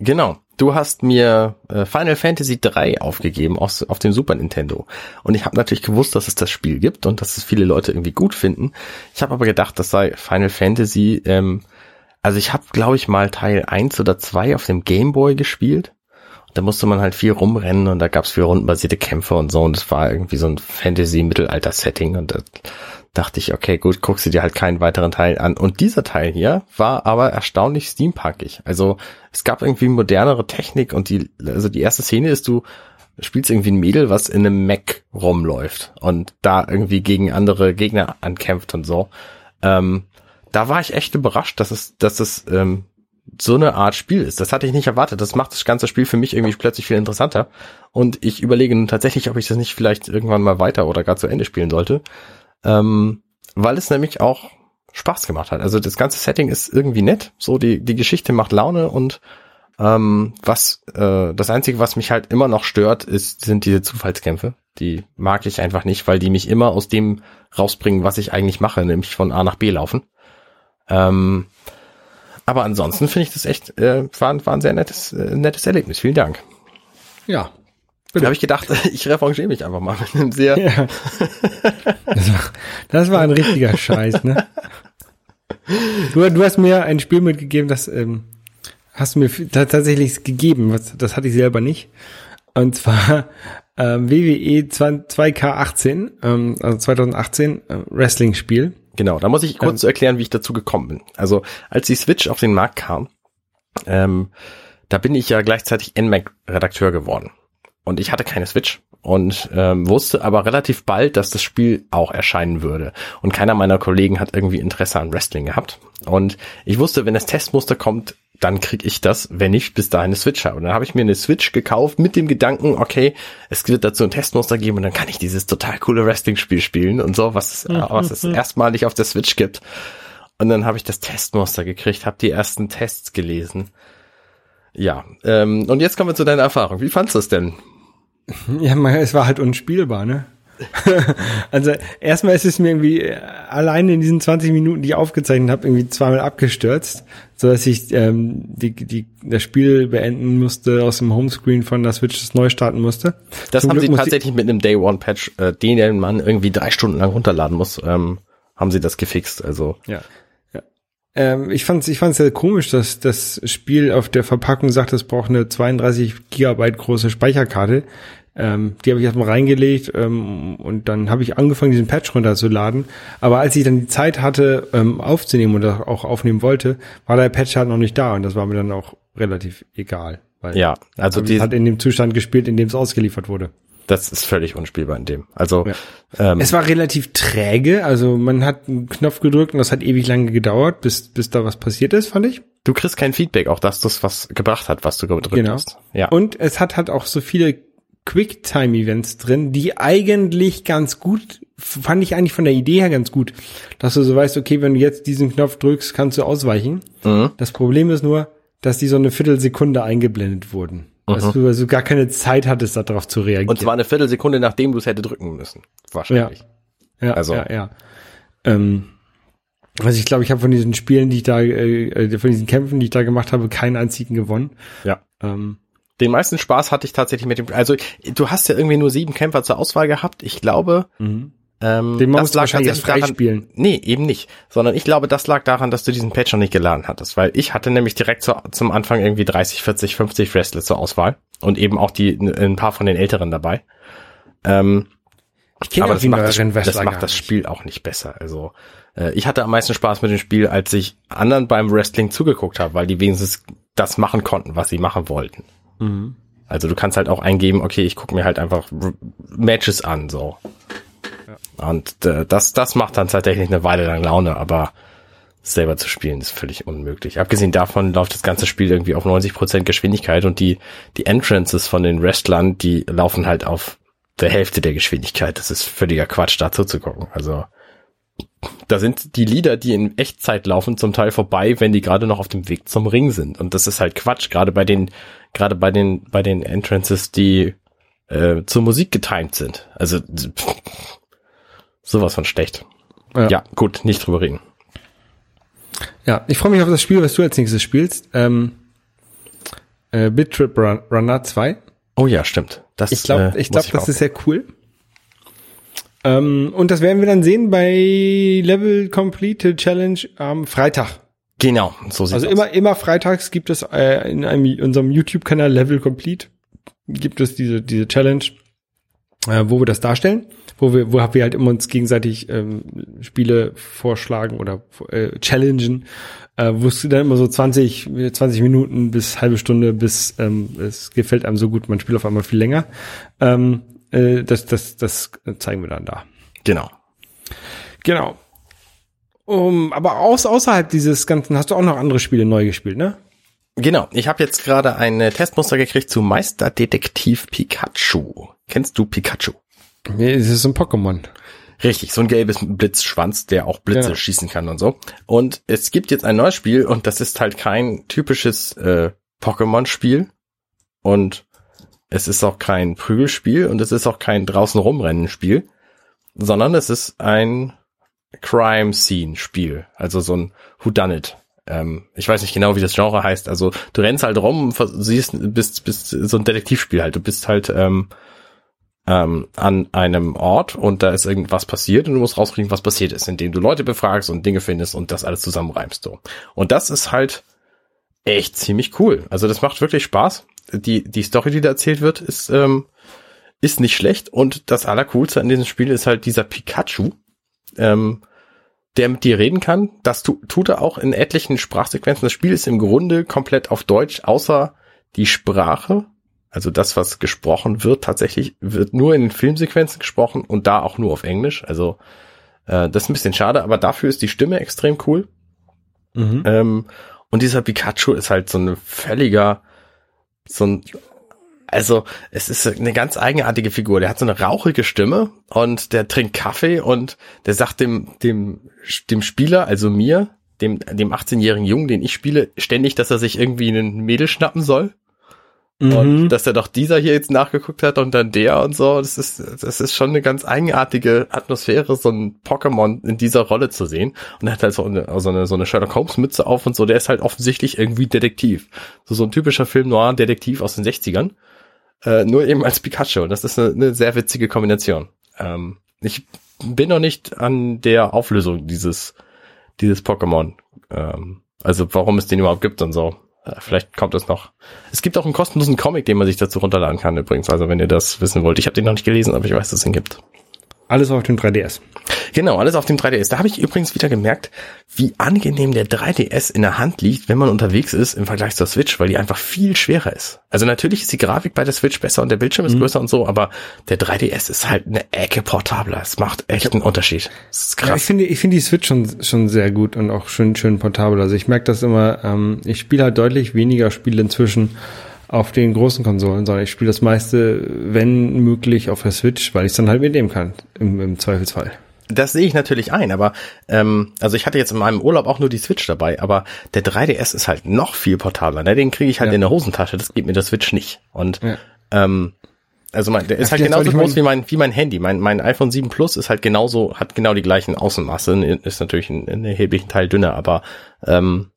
Genau. Du hast mir äh, Final Fantasy 3 aufgegeben aus, auf dem Super Nintendo. Und ich habe natürlich gewusst, dass es das Spiel gibt und dass es viele Leute irgendwie gut finden. Ich habe aber gedacht, das sei Final Fantasy. Ähm, also ich habe, glaube ich, mal Teil 1 oder 2 auf dem Game Boy gespielt. Und da musste man halt viel rumrennen und da gab es viel rundenbasierte Kämpfe und so. Und es war irgendwie so ein Fantasy-Mittelalter-Setting. Und da dachte ich, okay, gut, guckst du dir halt keinen weiteren Teil an. Und dieser Teil hier war aber erstaunlich steampunkig. Also es gab irgendwie modernere Technik und die, also die erste Szene ist, du spielst irgendwie ein Mädel, was in einem Mech rumläuft und da irgendwie gegen andere Gegner ankämpft und so. Ähm, da war ich echt überrascht, dass es, dass es ähm, so eine Art Spiel ist. Das hatte ich nicht erwartet. Das macht das ganze Spiel für mich irgendwie plötzlich viel interessanter. Und ich überlege nun tatsächlich, ob ich das nicht vielleicht irgendwann mal weiter oder gar zu Ende spielen sollte ähm, weil es nämlich auch Spaß gemacht hat. Also das ganze Setting ist irgendwie nett, so die die Geschichte macht Laune und ähm, was äh, das einzige, was mich halt immer noch stört, ist sind diese Zufallskämpfe. Die mag ich einfach nicht, weil die mich immer aus dem rausbringen, was ich eigentlich mache, nämlich von A nach B laufen. Ähm, aber ansonsten finde ich das echt äh, war, war ein sehr nettes äh, nettes Erlebnis. Vielen Dank. Ja. Da habe ich gedacht, ich revanchiere mich einfach mal mit einem sehr ja. Das war, das war ein richtiger Scheiß, ne? Du, du hast mir ein Spiel mitgegeben, das ähm, hast du mir tatsächlich gegeben, was, das hatte ich selber nicht. Und zwar ähm, WWE 2K18, ähm, also 2018, äh, Wrestling-Spiel. Genau, da muss ich kurz erklären, wie ich dazu gekommen bin. Also als die Switch auf den Markt kam, ähm, da bin ich ja gleichzeitig NMAC-Redakteur geworden. Und ich hatte keine Switch und ähm, wusste aber relativ bald, dass das Spiel auch erscheinen würde. Und keiner meiner Kollegen hat irgendwie Interesse an Wrestling gehabt. Und ich wusste, wenn das Testmuster kommt, dann krieg ich das, wenn ich bis dahin eine Switch habe. Und dann habe ich mir eine Switch gekauft mit dem Gedanken, okay, es wird dazu ein Testmuster geben und dann kann ich dieses total coole Wrestling-Spiel spielen und so, was es, was es erstmalig auf der Switch gibt. Und dann habe ich das Testmuster gekriegt, habe die ersten Tests gelesen. Ja, ähm, und jetzt kommen wir zu deiner Erfahrung. Wie fandst du es denn? Ja, es war halt unspielbar, ne? also erstmal ist es mir irgendwie äh, alleine in diesen 20 Minuten, die ich aufgezeichnet habe, irgendwie zweimal abgestürzt, so dass ich ähm, die, die, das Spiel beenden musste, aus dem Homescreen von der Switch das neu starten musste. Das Zum haben Glück sie tatsächlich mit einem Day One Patch, äh, den man irgendwie drei Stunden lang runterladen muss, ähm, haben sie das gefixt. Also Ja. ja. Ähm, ich fand's, ich fand's sehr komisch, dass das Spiel auf der Verpackung sagt, es braucht eine 32 Gigabyte große Speicherkarte. Ähm, die habe ich erstmal reingelegt ähm, und dann habe ich angefangen, diesen Patch runterzuladen. Aber als ich dann die Zeit hatte, ähm, aufzunehmen oder auch aufnehmen wollte, war der Patch halt noch nicht da und das war mir dann auch relativ egal. Weil ja, also es die, hat in dem Zustand gespielt, in dem es ausgeliefert wurde. das ist völlig unspielbar in dem. Also Ja. ähm, Es war relativ träge, also man hat einen Knopf gedrückt und das hat ewig lange gedauert, bis, bis da was passiert ist, fand ich. du kriegst kein Feedback, auch dass das was gebracht hat, was du gedrückt Genau. hast. Ja. Und es hat halt auch so viele Quicktime-Events drin, die eigentlich ganz gut, fand ich eigentlich von der Idee her ganz gut, dass du so weißt, okay, wenn du jetzt diesen Knopf drückst, kannst du ausweichen. Mhm. Das Problem ist nur, dass die so eine Viertelsekunde eingeblendet wurden. Dass Mhm. du also gar keine Zeit hattest, darauf zu reagieren. Und zwar eine Viertelsekunde, nachdem du es hätte drücken müssen. Wahrscheinlich. Ja, Also- ja, ja. Ähm, also ich glaube, ich habe von diesen Spielen, die ich da, äh, äh, von diesen Kämpfen, die ich da gemacht habe, keinen einzigen gewonnen. Ja. Ähm, Den meisten Spaß hatte ich tatsächlich mit dem, also du hast ja irgendwie nur sieben Kämpfer zur Auswahl gehabt. Ich glaube, ähm, Mhm. den man muss wahrscheinlich erst daran, freispielen. Nee, eben nicht. Sondern ich glaube, das lag daran, dass du diesen Patch noch nicht geladen hattest. Weil ich hatte nämlich direkt zu, zum Anfang irgendwie 30, 40, 50 Wrestler zur Auswahl. Und eben auch die, ein paar von den Älteren dabei. Ähm, aber das macht, das, das macht das nicht. Spiel auch nicht besser. Also äh, ich hatte am meisten Spaß mit dem Spiel, als ich anderen beim Wrestling zugeguckt habe, weil die wenigstens das machen konnten, was sie machen wollten. Mhm. Also du kannst halt auch eingeben, okay, ich gucke mir halt einfach Matches an, so. Und äh, das, das macht dann tatsächlich eine Weile lang Laune, aber selber zu spielen ist völlig unmöglich. Abgesehen davon läuft das ganze Spiel irgendwie auf 90% Geschwindigkeit und die, die Entrances von den Wrestlern, die laufen halt auf der Hälfte der Geschwindigkeit. Das ist völliger Quatsch, dazu zu gucken. Also da sind die Lieder, die in Echtzeit laufen, zum Teil vorbei, wenn die gerade noch auf dem Weg zum Ring sind. Und das ist halt Quatsch, gerade bei den, gerade bei den, bei den Entrances, die äh, zur Musik getimed sind. Also pff, sowas von schlecht. Ja. Ja, gut, nicht drüber reden. Ja, ich freue mich auf das Spiel, was du als nächstes spielst. Ähm, äh, Bit Trip Run Runner 2. Oh ja, stimmt. Das, Ich glaube, äh, ich glaube, das ist sehr cool. Ähm, und das werden wir dann sehen bei Level Complete Challenge am Freitag. Genau, so sieht's Also aus. immer, immer freitags gibt es äh, in einem, unserem YouTube-Kanal Level Complete gibt es diese, diese Challenge, äh, wo wir das darstellen, wo wir, wo wir halt immer uns gegenseitig ähm, Spiele vorschlagen oder äh, challengen, äh, wo es dann immer so 20, 20 Minuten bis halbe Stunde, bis ähm, es gefällt einem so gut, man spielt auf einmal viel länger. Ähm, äh, das, das, das zeigen wir dann da. Genau. Genau. Um, aber aus, außerhalb dieses Ganzen hast du auch noch andere Spiele neu gespielt, ne? Genau, ich habe jetzt gerade ein äh, Testmuster gekriegt zu Meisterdetektiv Pikachu. Kennst du Pikachu? Nee, es ist ein Pokémon. Richtig, so ein gelbes Blitzschwanz, der auch Blitze Ja. schießen kann und so. Und es gibt jetzt ein neues Spiel und das ist halt kein typisches äh, Pokémon-Spiel und es ist auch kein Prügelspiel und es ist auch kein draußen rumrennen Spiel, sondern es ist ein Crime Scene Spiel, also so ein Whodunit. Ähm, ich weiß nicht genau, wie das Genre heißt. Also du rennst halt rum, siehst, bist, bist so ein Detektivspiel halt. Du bist halt ähm, ähm, an einem Ort und da ist irgendwas passiert und du musst rauskriegen, was passiert ist, indem du Leute befragst und Dinge findest und das alles zusammenreimst. So. Und das ist halt echt ziemlich cool. Also das macht wirklich Spaß. Die, die Story, die da erzählt wird, ist, ähm, ist nicht schlecht und das Allercoolste an diesem Spiel ist halt dieser Pikachu, ähm, der mit dir reden kann. Das tu, tut er auch in etlichen Sprachsequenzen. Das Spiel ist im Grunde komplett auf Deutsch, außer die Sprache. Also das, was gesprochen wird, tatsächlich wird nur in den Filmsequenzen gesprochen und da auch nur auf Englisch. Also äh, das ist ein bisschen schade, aber dafür ist die Stimme extrem cool. Mhm. Ähm, und dieser Pikachu ist halt so ein völliger, so ein, also es ist eine ganz eigenartige Figur. Der hat so eine rauchige Stimme und der trinkt Kaffee und der sagt dem, dem, dem Spieler, also mir, dem, dem 18-jährigen Jungen, den ich spiele, ständig, dass er sich irgendwie einen Mädel schnappen soll. Und Mhm. dass er doch dieser hier jetzt nachgeguckt hat und dann der und so, das ist, das ist schon eine ganz eigenartige Atmosphäre, so ein Pokémon in dieser Rolle zu sehen. Und er hat halt so eine, so eine, so eine Sherlock Holmes Mütze auf und so, der ist halt offensichtlich irgendwie Detektiv. So, so ein typischer Film Noir Detektiv aus den 60ern. Äh, nur eben als Pikachu. Und das ist eine, eine sehr witzige Kombination. Ähm, ich bin noch nicht an der Auflösung dieses, dieses Pokémon. Ähm, also warum es den überhaupt gibt und so. Äh, Vielleicht kommt es noch. Es gibt auch einen kostenlosen Comic, den man sich dazu runterladen kann übrigens. Also wenn ihr das wissen wollt. Ich habe den noch nicht gelesen, aber ich weiß, dass es ihn gibt. Alles auf dem 3DS. Genau, alles auf dem 3DS. Da habe ich übrigens wieder gemerkt, wie angenehm der 3DS in der Hand liegt, wenn man unterwegs ist im Vergleich zur Switch, weil die einfach viel schwerer ist. Also natürlich ist die Grafik bei der Switch besser und der Bildschirm ist größer und so, aber der 3DS ist halt eine Ecke portabler. Es macht echt einen Unterschied. Das ist Ja, ich krass. finde, ich finde die Switch schon, schon sehr gut und auch schön, schön portabel. Also ich merke das immer, ähm, ich spiele halt deutlich weniger Spiele inzwischen auf den großen Konsolen, sondern ich spiele das meiste, wenn möglich, auf der Switch, weil ich es dann halt mitnehmen kann, im, im Zweifelsfall. Das sehe ich natürlich ein, aber ähm, also ich hatte jetzt in meinem Urlaub auch nur die Switch dabei, aber der 3DS ist halt noch viel portabler. Ne? Den kriege ich halt Ja. in der Hosentasche, das geht mir der Switch nicht. Und Ja. ähm, also mein, der ist Ach, halt genauso groß wie mein wie mein Handy. Mein mein iPhone 7 Plus ist halt genauso, hat genau die gleichen Außenmaße, ist natürlich ein, ein erheblichen Teil dünner, aber ähm,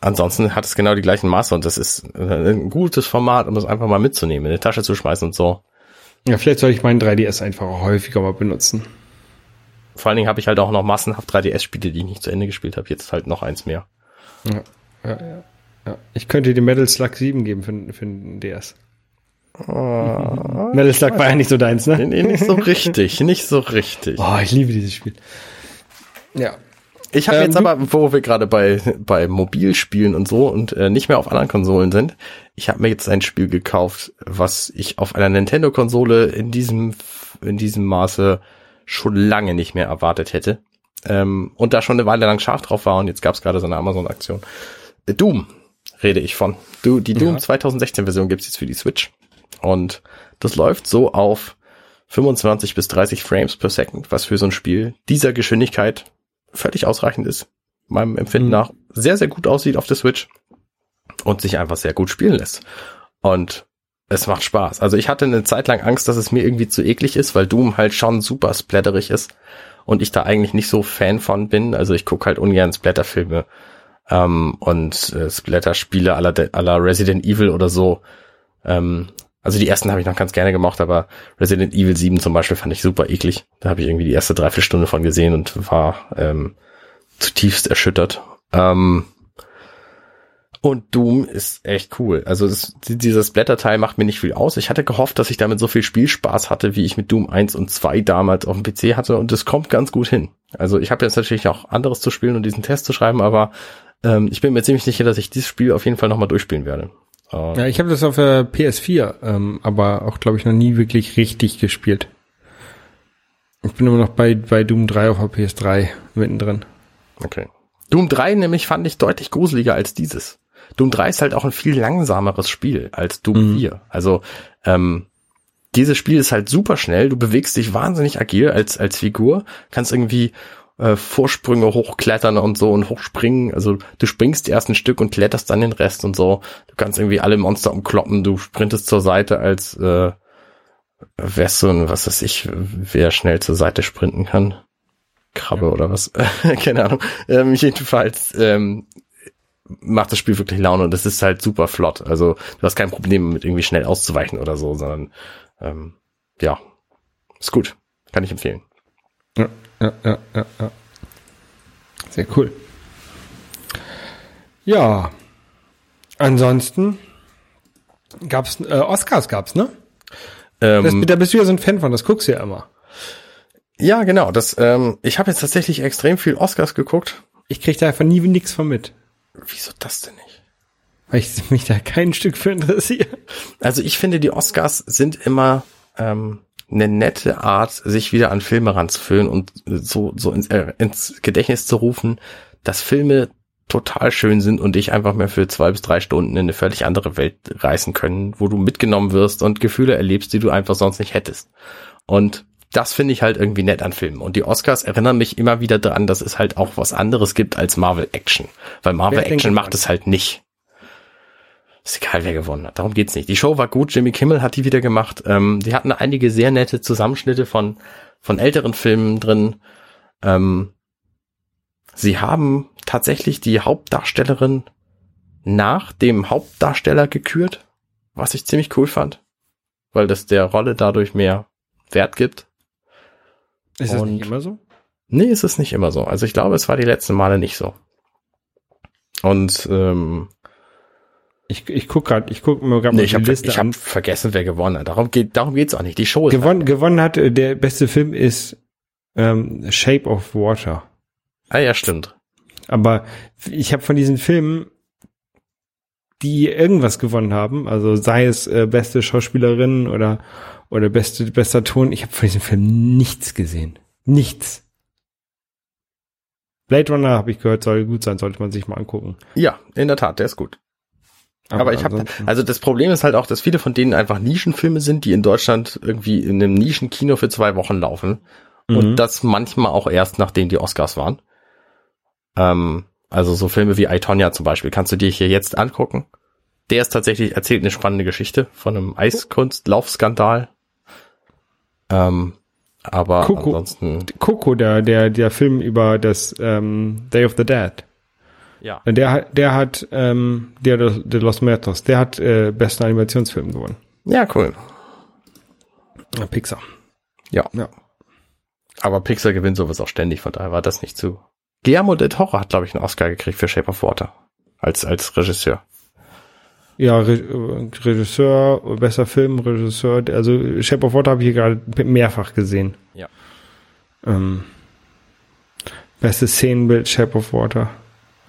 ansonsten hat es genau die gleichen Maße und das ist äh, ein gutes Format, um es einfach mal mitzunehmen, in die Tasche zu schmeißen und so. Ja, vielleicht soll ich meinen 3DS einfach auch häufiger mal benutzen. Vor allen Dingen habe ich halt auch noch massenhaft 3DS-Spiele, die ich nicht zu Ende gespielt habe. Jetzt halt noch eins mehr. Ja, ja, ja. ja. Ich könnte dir Metal Slug 7 geben für, für den DS. Metal Slug war ja nicht so deins, ne? Nee, nicht so richtig, nicht so richtig. Oh, ich liebe dieses Spiel. Ja. Ich habe Ähm, jetzt aber, wo wir gerade bei, bei Mobilspielen und so und äh, nicht mehr auf anderen Konsolen sind, ich habe mir jetzt ein Spiel gekauft, was ich auf einer Nintendo-Konsole in diesem, in diesem Maße schon lange nicht mehr erwartet hätte. Ähm, und da schon eine Weile lang scharf drauf war und jetzt gab es gerade so eine Amazon-Aktion. Äh, Doom rede ich von. Du, die Doom Ja. 2016-Version gibt's jetzt für die Switch. Und das läuft so auf 25 bis 30 Frames per Second, was für so ein Spiel dieser Geschwindigkeit völlig ausreichend ist. Meinem Empfinden Mhm. nach sehr, sehr gut aussieht auf der Switch und sich einfach sehr gut spielen lässt. Und es macht Spaß. Also ich hatte eine Zeit lang Angst, dass es mir irgendwie zu eklig ist, weil Doom halt schon super splatterig ist und ich da eigentlich nicht so Fan von bin. Also ich gucke halt ungern Splatterfilme ähm, und äh, Splatter-Spiele aller aller Resident Evil oder so. Ähm, also die ersten habe ich noch ganz gerne gemocht, aber Resident Evil 7 zum Beispiel fand ich super eklig. Da habe ich irgendwie die erste Dreiviertelstunde von gesehen und war ähm, zutiefst erschüttert. Ähm, und Doom ist echt cool. Also das, dieses Blätterteil macht mir nicht viel aus. Ich hatte gehofft, dass ich damit so viel Spielspaß hatte, wie ich mit Doom 1 und 2 damals auf dem PC hatte und das kommt ganz gut hin. Also ich habe jetzt natürlich auch anderes zu spielen und diesen Test zu schreiben, aber ähm, ich bin mir ziemlich sicher, dass ich dieses Spiel auf jeden Fall nochmal durchspielen werde. Ja, ich habe das auf der PS4, ähm, aber auch, glaube ich, noch nie wirklich richtig gespielt. Ich bin immer noch bei, bei Doom 3 auf der PS3 mittendrin. Okay. Doom 3 nämlich fand ich deutlich gruseliger als dieses. Doom 3 ist halt auch ein viel langsameres Spiel als Doom Mhm. 4. Also ähm, dieses Spiel ist halt super schnell, du bewegst dich wahnsinnig agil als, als Figur, kannst irgendwie äh, Vorsprünge hochklettern und so und hochspringen. Also du springst erst ein Stück und kletterst dann den Rest und so. Du kannst irgendwie alle Monster umkloppen, du sprintest zur Seite als äh, wärst so ein, was weiß ich, wer schnell zur Seite sprinten kann. Krabbe oder was? Keine Ahnung. Ähm, jedenfalls ähm, macht das Spiel wirklich Laune und es ist halt super flott. Also du hast kein Problem mit irgendwie schnell auszuweichen oder so, sondern ähm, ja, ist gut. Kann ich empfehlen. Ja, ja, ja, ja, ja. Sehr cool. Ja. Ansonsten gab's äh, Oscars gab's, ne? Das, Ähm, da bist du ja so ein Fan von, das guckst du ja immer. ja, genau. Das, ähm, ich habe jetzt tatsächlich extrem viel Oscars geguckt. Ich krieg da einfach nie nix von mit, Wieso das denn nicht? weil ich mich da kein Stück für interessiere. Also ich finde, die Oscars sind immer ähm, eine nette Art, sich wieder an Filme ranzuführen und so, so ins, äh, ins Gedächtnis zu rufen, dass Filme total schön sind und dich einfach mehr für zwei bis drei Stunden in eine völlig andere Welt reißen können, wo du mitgenommen wirst und Gefühle erlebst, die du einfach sonst nicht hättest. Und das finde ich halt irgendwie nett an Filmen. Und die Oscars erinnern mich immer wieder daran, dass es halt auch was anderes gibt als Marvel Action. Weil Marvel Action macht es halt nicht. Ist egal, wer gewonnen hat. Darum geht's nicht. Die Show war gut. Jimmy Kimmel hat die wieder gemacht. Ähm, die hatten einige sehr nette Zusammenschnitte von, von älteren Filmen drin. Ähm, sie haben tatsächlich die Hauptdarstellerin nach dem Hauptdarsteller gekürt, was ich ziemlich cool fand, weil das der Rolle dadurch mehr Wert gibt. Ist das Und- nicht immer so? Nee, ist es nicht immer so. Also ich glaube, es war die letzten Male nicht so. Und ähm, Ich, ich guck grad, ich guck mir gerade nee, mal ich die habe Liste ich an. hab vergessen, wer gewonnen hat. Darum geht darum geht's auch nicht. Die Show ist Gewonnen, gewonnen hat, äh, der beste Film ist ähm, Shape of Water. Ah ja, stimmt. Aber ich habe von diesen Filmen, die irgendwas gewonnen haben, also sei es äh, beste Schauspielerin oder oder beste bester Ton, ich habe von diesem Film nichts gesehen. Nichts. Blade Runner habe ich gehört, soll gut sein, sollte man sich mal angucken. Ja, in der Tat, der ist gut. Aber, ich habe, also das Problem ist halt auch, dass viele von denen einfach Nischenfilme sind, die in Deutschland irgendwie in einem Nischenkino für zwei Wochen laufen. Mhm. Und das manchmal auch erst, nachdem die Oscars waren. Ähm, also so Filme wie I, Tonya zum Beispiel, kannst du dir hier jetzt angucken. Der ist tatsächlich, erzählt eine spannende Geschichte von einem Eiskunstlaufskandal. Ähm, aber Coco. ansonsten, Coco, der, der, der Film über das ähm, Day of the Dead. Ja. Der, hat- der hat, ähm, der de los Muertos, der hat äh, besten Animationsfilm gewonnen. Ja, cool. Pixar. Ja. Ja. Aber Pixar gewinnt sowas auch ständig, von daher war das nicht zu. Guillermo del Toro hat, glaube ich, einen Oscar gekriegt für Shape of Water. Als, als Regisseur. Ja, Re äh, Regisseur, besser Film, Regisseur, also Shape of Water habe ich hier gerade mehrfach gesehen. Ja. Ähm, beste Szenenbild, Shape of Water.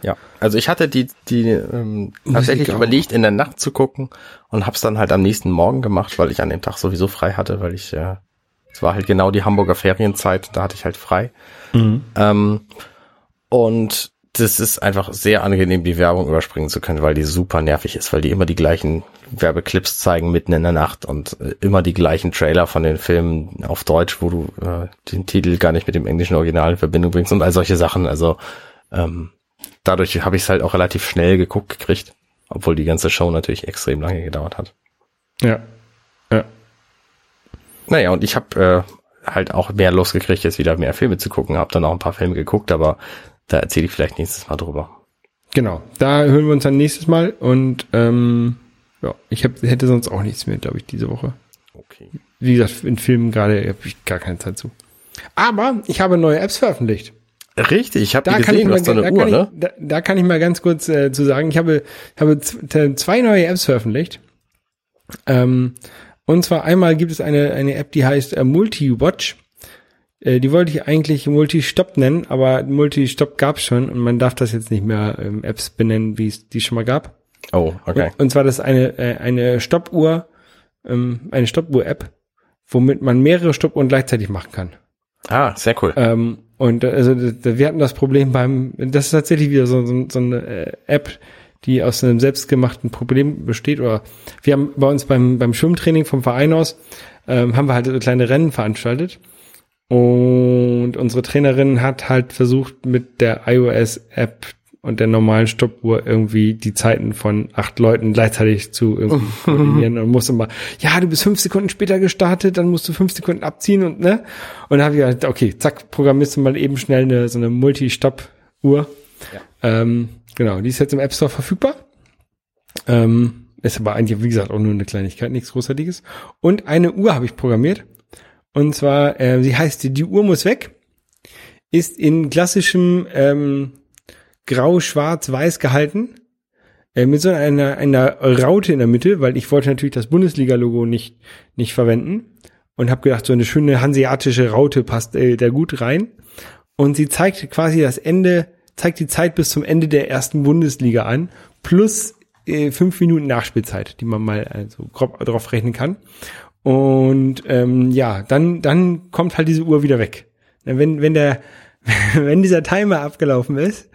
Ja. Also ich hatte die, die ähm, tatsächlich überlegt, in der Nacht zu gucken und hab's dann halt am nächsten Morgen gemacht, weil ich an dem Tag sowieso frei hatte, weil ich, äh, es war halt genau die Hamburger Ferienzeit, da hatte ich halt frei. Ähm, und das ist einfach sehr angenehm, die Werbung überspringen zu können, weil die super nervig ist, weil die immer die gleichen Werbeclips zeigen mitten in der Nacht und äh, immer die gleichen Trailer von den Filmen auf Deutsch, wo du äh, den Titel gar nicht mit dem englischen Original in Verbindung bringst und all solche Sachen. Also ähm, dadurch habe ich es halt auch relativ schnell geguckt gekriegt, obwohl die ganze Show natürlich extrem lange gedauert hat. Ja. Ja. Naja, und ich habe äh, halt auch mehr Lust gekriegt, jetzt wieder mehr Filme zu gucken, habe dann auch ein paar Filme geguckt, aber da erzähle ich vielleicht nächstes Mal drüber. Genau. Da hören wir uns dann nächstes Mal und ähm, ja, ich hab, hätte sonst auch nichts mehr, glaube ich, diese Woche. Okay. Wie gesagt, in Filmen gerade habe ich gar keine Zeit zu. Aber ich habe neue Apps veröffentlicht. Richtig, ich habe Da die ich gesehen, du so da, eine Uhr, kann ne? ich, da, da kann ich mal ganz kurz äh, zu sagen, ich habe, habe z- zwei neue Apps veröffentlicht. Ähm, und zwar einmal gibt es eine, eine App, die heißt äh, Multi-Watch. Äh, die wollte ich eigentlich Multi-Stop nennen, aber Multi-Stop gab's schon und man darf das jetzt nicht mehr ähm, Apps benennen, wie es die schon mal gab. Oh, okay. Und, und zwar das ist eine, äh, eine Stoppuhr, ähm, eine Stoppuhr-App, womit man mehrere Stoppuhren gleichzeitig machen kann. Ah, sehr cool. Ähm, und äh, also wir hatten das Problem beim, das ist tatsächlich wieder so, so, so eine äh, App, die aus einem selbstgemachten Problem besteht. Oder wir haben bei uns beim, beim Schwimmtraining vom Verein aus, ähm, haben wir halt kleine Rennen veranstaltet. Und unsere Trainerin hat halt versucht, mit der iOS-App und der normalen Stoppuhr irgendwie die Zeiten von acht Leuten gleichzeitig zu irgendwie koordinieren und musste mal, ja, du bist fünf Sekunden später gestartet, dann musst du fünf Sekunden abziehen und ne? Und dann habe ich gedacht, okay, zack, programmierst du mal eben schnell eine, so eine Multi-Stop-Uhr. Ähm, genau, die ist jetzt im App Store verfügbar. Ähm, ist aber eigentlich, wie gesagt, auch nur eine Kleinigkeit, nichts Großartiges. Und eine Uhr habe ich programmiert. Und zwar, äh, sie heißt, die Uhr muss weg. Ist in klassischem ähm, Grau, Schwarz, Weiß gehalten. Äh, mit so einer, einer Raute in der Mitte, weil ich wollte natürlich das Bundesliga-Logo nicht, nicht verwenden. Und habe gedacht, so eine schöne hanseatische Raute passt äh, da gut rein. Und sie zeigt quasi das Ende, zeigt die Zeit bis zum Ende der ersten Bundesliga an, plus äh, fünf Minuten Nachspielzeit, die man mal also grob drauf rechnen kann. Und ähm, ja, dann, dann kommt halt diese Uhr wieder weg. Wenn, wenn der, wenn dieser Timer abgelaufen ist,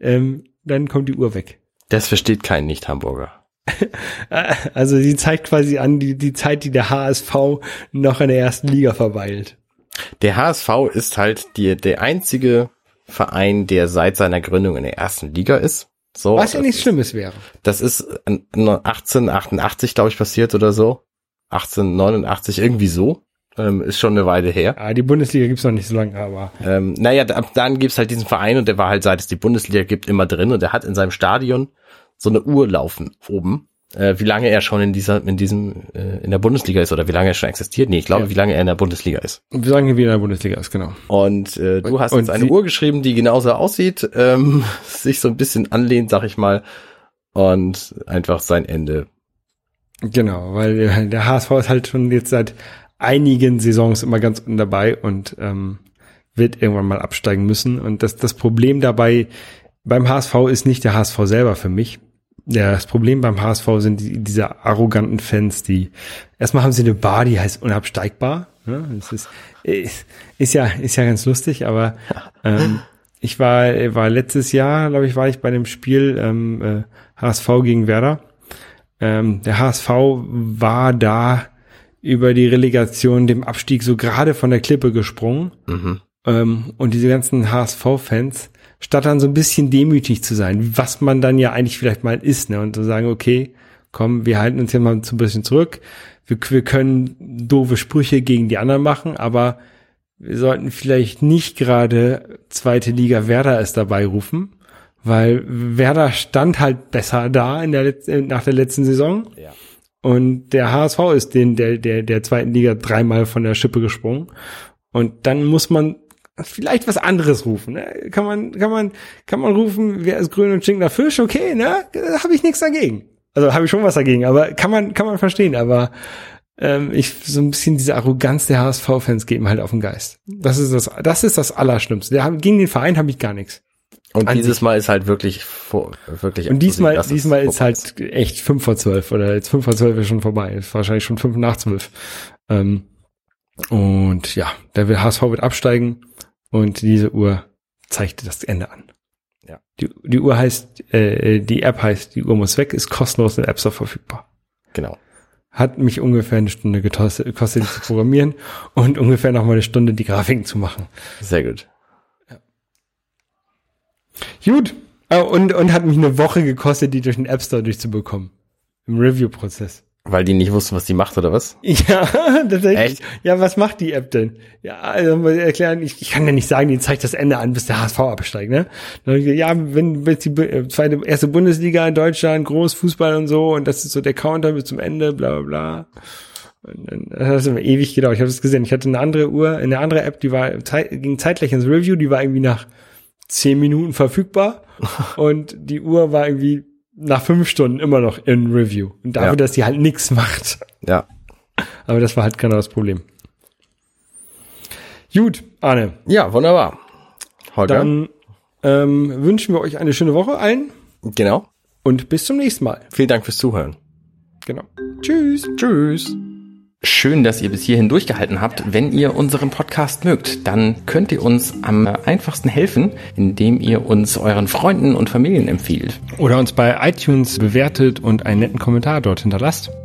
ähm, dann kommt die Uhr weg. Das versteht kein Nicht-Hamburger. Also sie zeigt quasi an die, die Zeit, die der HSV noch in der ersten Liga verweilt. Der HSV ist halt die, der einzige Verein, der seit seiner Gründung in der ersten Liga ist. So, Was ja nichts Schlimmes wäre. Das ist an- 1888, glaube ich, passiert oder so. 1889, irgendwie so. Ähm, ist schon eine Weile her. Ah, die Bundesliga gibt's noch nicht so lange, aber Ähm, naja, da, dann gibt's halt diesen Verein und der war halt, seit es die Bundesliga gibt, immer drin und der hat in seinem Stadion so eine Uhr laufen oben. Äh, wie lange er schon in dieser, in diesem, äh, in der Bundesliga ist oder wie lange er schon existiert. Nee, ich glaube, Ja. wie lange er in der Bundesliga ist. wir sagen hier wieder in der Bundesliga ist, genau. Und äh, du Und- hast und jetzt eine Uhr geschrieben, die genauso aussieht, ähm, sich so ein bisschen anlehnt, sag ich mal, und einfach sein Ende. Genau, weil der HSV ist halt schon jetzt seit einigen Saisons immer ganz unten dabei und ähm, wird irgendwann mal absteigen müssen. Und das, das Problem dabei beim HSV ist nicht der HSV selber für mich. Ja, das Problem beim HSV sind die, diese arroganten Fans, die erstmal haben sie eine Bar, die heißt unabsteigbar. Ne? Das ist, ist, ist ja ist ja ganz lustig, aber ähm, ich war war letztes Jahr, glaube ich, war ich bei dem Spiel ähm, äh, HSV gegen Werder ähm, der HSV war da über die Relegation, dem Abstieg so gerade von der Klippe gesprungen. Mhm. Ähm, und diese ganzen HSV-Fans, statt dann so ein bisschen demütig zu sein, was man dann ja eigentlich vielleicht mal ist, ne, und zu sagen, okay, komm, wir halten uns hier mal so ein bisschen zurück. Wir, wir können doofe Sprüche gegen die anderen machen, aber wir sollten vielleicht nicht gerade zweite Liga Werder es dabei rufen, weil Werder stand halt besser da in der Letz nach der letzten Saison. Ja. Und der HSV ist den der, der, der zweiten Liga dreimal von der Schippe gesprungen. Und dann muss man vielleicht was anderes rufen. Ne? Kann man, kann man, kann man rufen, wer ist grün und nach Fisch? Okay, ne? Habe ich nichts dagegen. Also habe ich schon was dagegen, aber kann man, kann man verstehen, aber ähm, ich so ein bisschen diese Arroganz der HSV-Fans mir halt auf den Geist. Das ist das, das ist das Allerschlimmste. Der, gegen den Verein habe ich gar nichts. Und An dieses. Mal ist halt wirklich vor, wirklich. Und diesmal, diesmal ist halt echt fünf vor zwölf oder jetzt fünf vor zwölf ist schon vorbei. Ist wahrscheinlich schon fünf nach zwölf. Ähm, und ja, der will- HSV wird absteigen und diese Uhr zeigt das Ende an. Ja. Die, die Uhr heißt, äh, die App heißt, die Uhr muss weg, ist kostenlos in App Store verfügbar. Genau. Hat mich ungefähr eine Stunde gekostet, zu programmieren und ungefähr noch mal eine Stunde die Grafiken zu machen. Sehr gut. Gut. Äh, und, und hat mich eine Woche gekostet, die durch den App Store durchzubekommen. Im Review-Prozess. Weil die nicht wussten, was die macht, oder was? Ja, tatsächlich. Echt? Ja, was macht die App denn? Ja, also mal erklären, ich, ich kann ja nicht sagen, die zeigt das Ende an, bis der HSV absteigt, ne? Ja, wenn wenn die äh, zweite erste Bundesliga in Deutschland, Großfußball und so und das ist so der Counter bis zum Ende, bla bla bla. Und dann das hat das immer ewig gedauert. Ich habe das gesehen. Ich hatte eine andere Uhr, eine andere App, die war ging zeitgleich ins Review, die war irgendwie nach zehn Minuten verfügbar und die Uhr war irgendwie nach fünf Stunden immer noch in Review. Und dafür, Ja. dass die halt nichts macht. Ja. Aber das war halt genau das Problem. Gut, Arne, Ja, wunderbar. Holger. dann ähm, wünschen wir euch eine schöne Woche allen genau. und bis zum nächsten Mal. Vielen Dank fürs Zuhören. Genau. Tschüss. Tschüss. Schön, dass ihr bis hierhin durchgehalten habt. Wenn ihr unseren Podcast mögt, dann könnt ihr uns am einfachsten helfen, indem ihr uns euren Freunden und Familien empfiehlt. Oder uns bei iTunes bewertet und einen netten Kommentar dort hinterlasst.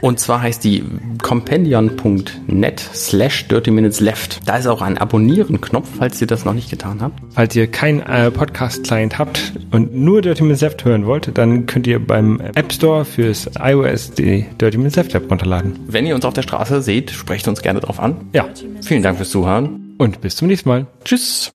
Und zwar heißt die compendion.net slash dirty minutes left. Da ist auch ein Abonnieren-Knopf, falls ihr das noch nicht getan habt. Falls ihr keinen äh, Podcast-Client habt und nur Dirty Minutes Left hören wollt, dann könnt ihr beim App Store fürs iOS die Dirty Minutes Left App runterladen. Wenn ihr uns auf der Straße seht, sprecht uns gerne drauf an. Ja, Vielen Dank fürs Zuhören. und bis zum nächsten Mal. Tschüss.